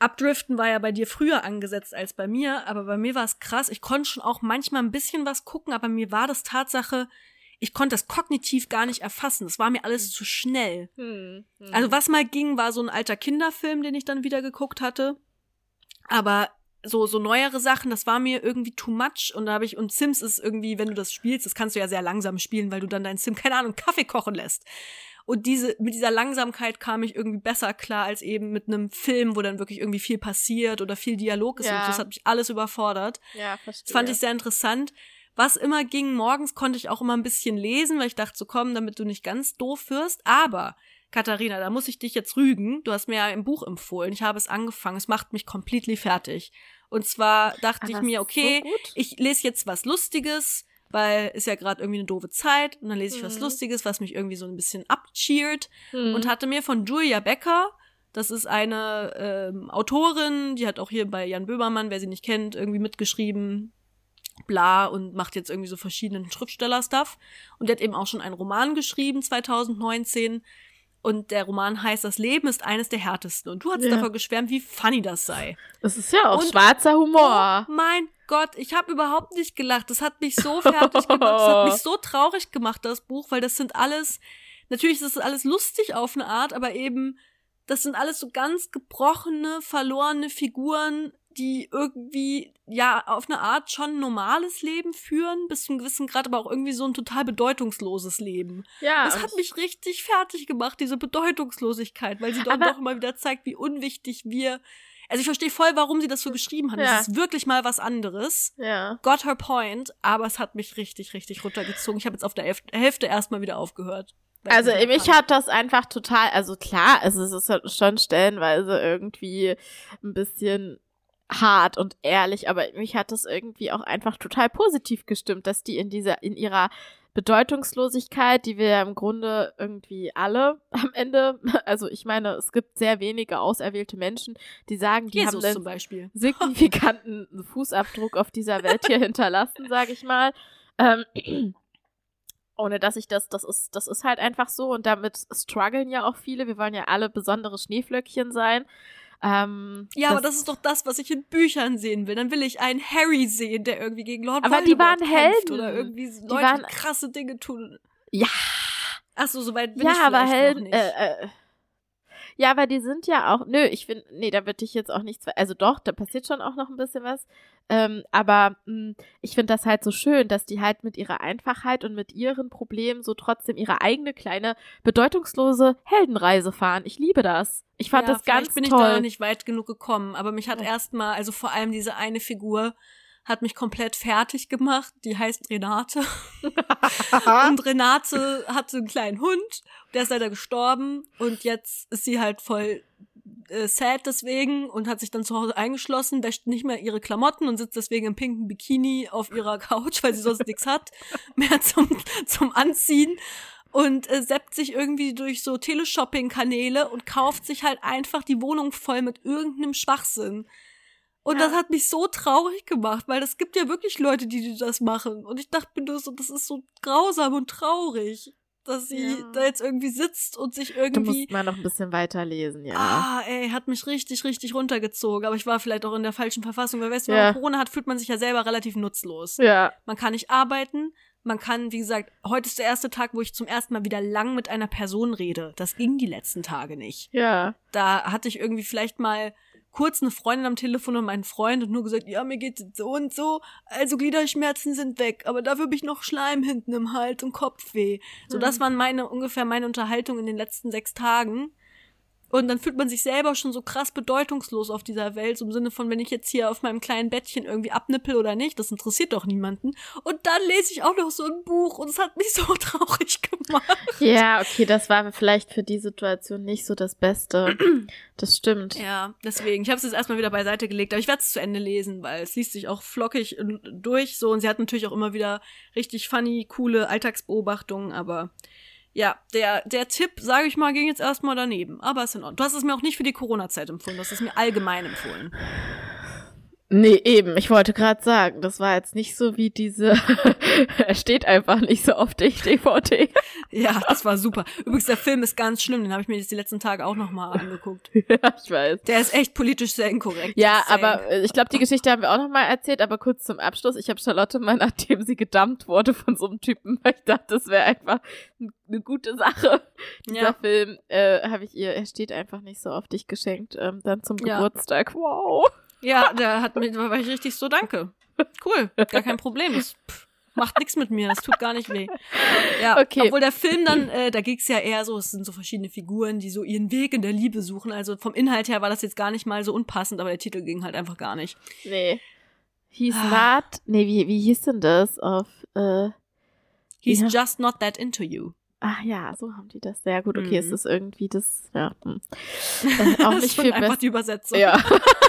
A: Abdriften war ja bei dir früher angesetzt als bei mir, aber bei mir war es krass. Ich konnte schon auch manchmal ein bisschen was gucken, aber mir war das Tatsache, ich konnte das kognitiv gar nicht erfassen. Das war mir alles zu schnell.
B: Hm, hm.
A: Also was mal ging, war so ein alter Kinderfilm, den ich dann wieder geguckt hatte. Aber so, so neuere Sachen, das war mir irgendwie too much. Und da habe ich, und Sims ist irgendwie, wenn du das spielst, das kannst du ja sehr langsam spielen, weil du dann deinen Sim, keine Ahnung, Kaffee kochen lässt. Und diese, mit dieser Langsamkeit kam ich irgendwie besser klar als eben mit einem Film, wo dann wirklich irgendwie viel passiert oder viel Dialog ist.
B: Ja.
A: Und das hat mich alles überfordert.
B: ja, verstehe.
A: Das fand ich sehr interessant. Was immer ging, morgens konnte ich auch immer ein bisschen lesen, weil ich dachte, so komm, damit du nicht ganz doof wirst. Aber, Katharina, da muss ich dich jetzt rügen. Du hast mir ja ein Buch empfohlen. Ich habe es angefangen. Es macht mich completely fertig. Und zwar dachte
B: Aber
A: ich
B: es
A: mir, okay,
B: so
A: ich lese jetzt was Lustiges, weil ist ja gerade irgendwie eine doofe Zeit. Und dann lese ich was
B: Mhm.
A: Lustiges, was mich irgendwie so ein bisschen abcheert
B: Hm.
A: und hatte mir von Julia Becker, das ist eine ähm, Autorin, die hat auch hier bei Jan Böhmermann, wer sie nicht kennt, irgendwie mitgeschrieben, bla, und macht jetzt irgendwie so verschiedenen Schriftsteller-Stuff. Und die hat eben auch schon einen Roman geschrieben, 2019. Und der Roman heißt Das Leben ist eines der härtesten. Und du hast
B: Ja.
A: davon geschwärmt, wie funny das sei.
B: Das ist ja auch
A: Und-
B: schwarzer Humor.
A: Oh mein Gott, ich habe überhaupt nicht gelacht. Das hat mich so fertig gemacht. Das hat mich so traurig gemacht, das Buch, weil das sind alles, natürlich ist das alles lustig auf eine Art, aber eben, das sind alles so ganz gebrochene, verlorene Figuren, die irgendwie, ja, auf eine Art schon ein normales Leben führen, bis zu einem gewissen Grad, aber auch irgendwie so ein total bedeutungsloses Leben.
B: Ja.
A: Das hat mich richtig fertig gemacht, diese Bedeutungslosigkeit, weil sie
B: Aber-
A: doch immer wieder zeigt, wie unwichtig wir. Also ich verstehe voll, warum sie das so geschrieben hat.
B: Ja.
A: Das ist wirklich mal was anderes.
B: ja.
A: Got her point, aber es hat mich richtig, richtig runtergezogen. Ich habe jetzt auf der Hälf- Hälfte erstmal wieder aufgehört.
B: Also
A: ich
B: mich hat das einfach total, also klar, also es ist schon stellenweise irgendwie ein bisschen hart und ehrlich, aber mich hat das irgendwie auch einfach total positiv gestimmt, dass die in dieser, in ihrer Bedeutungslosigkeit, die wir ja im Grunde irgendwie alle am Ende, also ich meine, es gibt sehr wenige auserwählte Menschen, die sagen, die haben
A: Jesus zum Beispiel.
B: signifikanten Fußabdruck auf dieser Welt hier hinterlassen, sage ich mal. Ähm, ohne dass ich das, das ist, das ist halt einfach so und damit strugglen ja auch viele. Wir wollen ja alle besondere Schneeflöckchen sein. Ähm,
A: Ja, aber das ist doch das, was ich in Büchern sehen will. Dann will ich einen Harry sehen, der irgendwie gegen Lord
B: Aber die
A: Voldemort
B: waren
A: kämpft
B: Helden.
A: Oder irgendwie Leute, die,
B: waren-
A: krasse Dinge tun.
B: Ja.
A: Ach so, soweit bin
B: ja,
A: ich
B: aber Helden,
A: noch nicht.
B: äh, äh, ja, aber die sind ja auch, nö, ich finde, nee, da würde ich jetzt auch nichts, also doch, da passiert schon auch noch ein bisschen was, ähm, aber mh, ich finde das halt so schön, dass die halt mit ihrer Einfachheit und mit ihren Problemen so trotzdem ihre eigene kleine, bedeutungslose Heldenreise fahren. Ich liebe das. Ich fand
A: ja,
B: das ganz
A: vielleicht bin ich
B: toll.
A: da nicht weit genug gekommen, aber mich hat
B: Ja.
A: erstmal, also vor allem diese eine Figur hat mich komplett fertig gemacht. Die heißt Renate. Und Renate hatte einen kleinen Hund, der ist leider gestorben und jetzt ist sie halt voll äh, sad deswegen und hat sich dann zu Hause eingeschlossen, wäscht nicht mehr ihre Klamotten und sitzt deswegen im pinken Bikini auf ihrer Couch, weil sie sonst nichts hat, mehr zum, zum Anziehen und äh, seppt sich irgendwie durch so Teleshopping-Kanäle und kauft sich halt einfach die Wohnung voll mit irgendeinem Schwachsinn. Und
B: Ja.
A: das hat mich so traurig gemacht, weil es gibt ja wirklich Leute, die, das machen. Und ich dachte mir nur so, das ist so grausam und traurig, dass sie
B: Ja.
A: da jetzt irgendwie sitzt und sich
B: Du
A: irgendwie.
B: musst mal noch ein bisschen weiterlesen, ja.
A: Ah, ey, hat mich richtig, richtig runtergezogen. Aber ich war vielleicht auch in der falschen Verfassung. Weil weißt du, wenn man Corona hat, fühlt man sich ja selber relativ nutzlos.
B: Ja.
A: Man kann nicht arbeiten. Man kann, wie gesagt, heute ist der erste Tag, wo ich zum ersten Mal wieder lang mit einer Person rede. Das ging die letzten Tage nicht.
B: Ja.
A: Da hatte ich irgendwie vielleicht mal kurz eine Freundin am Telefon und meinen Freund und nur gesagt, ja, mir geht's jetzt so und so, also Gliederschmerzen sind weg, aber dafür habe ich noch Schleim hinten im Hals und Kopfweh. So,
B: Hm.
A: das waren meine, ungefähr meine Unterhaltung in den letzten sechs Tagen. Und dann fühlt man sich selber schon so krass bedeutungslos auf dieser Welt, so im Sinne von, wenn ich jetzt hier auf meinem kleinen Bettchen irgendwie abnippel oder nicht, das interessiert doch niemanden. Und dann lese ich auch noch so ein Buch und es hat mich so traurig gemacht.
B: Ja, okay, das war vielleicht für die Situation nicht so das Beste. Das stimmt.
A: Ja, deswegen. Ich habe es jetzt erstmal wieder beiseite gelegt, aber ich werde es zu Ende lesen, weil es liest sich auch flockig äh, durch so und sie hat natürlich auch immer wieder richtig funny, coole Alltagsbeobachtungen, aber ja, der, der Tipp, sage ich mal, ging jetzt erstmal daneben. Aber ist in Ordnung. Du hast es mir auch nicht für die Corona-Zeit empfohlen, du hast es mir allgemein empfohlen.
B: Nee, eben. Ich wollte gerade sagen, das war jetzt nicht so wie diese. er steht einfach nicht so auf dich, DVD.
A: Ja, das war super. Übrigens, der Film ist ganz schlimm, den habe ich mir jetzt die letzten Tage auch nochmal angeguckt.
B: ja, ich weiß.
A: Der ist echt politisch sehr inkorrekt.
B: Ja, aber äh, ich glaube, die Geschichte haben wir auch noch mal erzählt, aber kurz zum Abschluss. Ich habe Charlotte mal, nachdem sie gedumpt wurde von so einem Typen, weil ich dachte, das wäre einfach eine gute Sache. Dieser
A: Ja.
B: Film äh, habe ich ihr, er steht einfach nicht so auf dich geschenkt, ähm, dann zum
A: Ja.
B: Geburtstag. Wow.
A: Ja, der hat mir, da war ich richtig so, danke. Cool, gar kein Problem. Das pff, macht nichts mit mir, das tut gar nicht weh. Ja,
B: Okay.
A: obwohl der Film dann, äh, da ging's ja eher so, es sind so verschiedene Figuren, die so ihren Weg in der Liebe suchen. Also vom Inhalt her war das jetzt gar nicht mal so unpassend, aber der Titel ging halt einfach gar nicht.
B: Nee. He's
A: Ah.
B: not. Nee, wie, wie hieß denn das auf, äh,
A: He's
B: Ja.
A: just not that into you.
B: Ach ja, so haben die das. Sehr gut, okay, es
A: Mhm.
B: ist irgendwie das, ja. Hm. Äh, auch
A: Das
B: nicht
A: ist schon
B: viel
A: einfach die Übersetzung.
B: Ja.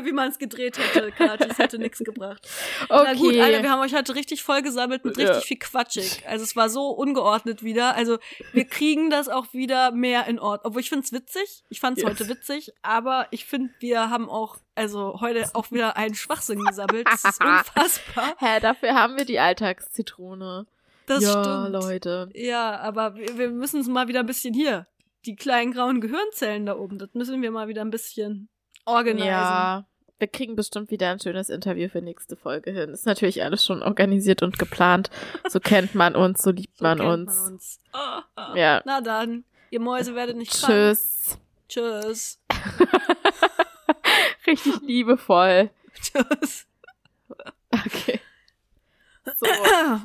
A: Egal wie man es gedreht hätte, Kathi, es hätte nichts gebracht. Na gut,
B: Okay.
A: Alter, wir haben euch heute richtig voll gesammelt mit richtig
B: Ja.
A: viel Quatschig. Also es war so ungeordnet wieder. Also wir kriegen das auch wieder mehr in Ordnung. Obwohl ich find's witzig. Ich fand's
B: Yes.
A: heute witzig. Aber ich finde, wir haben auch, also heute auch wieder einen Schwachsinn gesammelt. Das ist unfassbar.
B: Hä, dafür haben wir die Alltagszitrone.
A: Das
B: ja,
A: stimmt.
B: Leute.
A: Ja, aber wir, wir müssen es mal wieder ein bisschen hier. Die kleinen grauen Gehirnzellen da oben, das müssen wir mal wieder ein bisschen organisieren.
B: Ja. Wir kriegen bestimmt wieder ein schönes Interview für nächste Folge hin. Ist natürlich alles schon organisiert und geplant. So kennt man uns, so liebt
A: So
B: man, uns.
A: man uns. Ah, ah.
B: Ja.
A: Na dann, ihr Mäuse werdet nicht krank.
B: Tschüss.
A: Tschüss.
B: Richtig liebevoll.
A: Das-
B: Okay. So.
A: Oh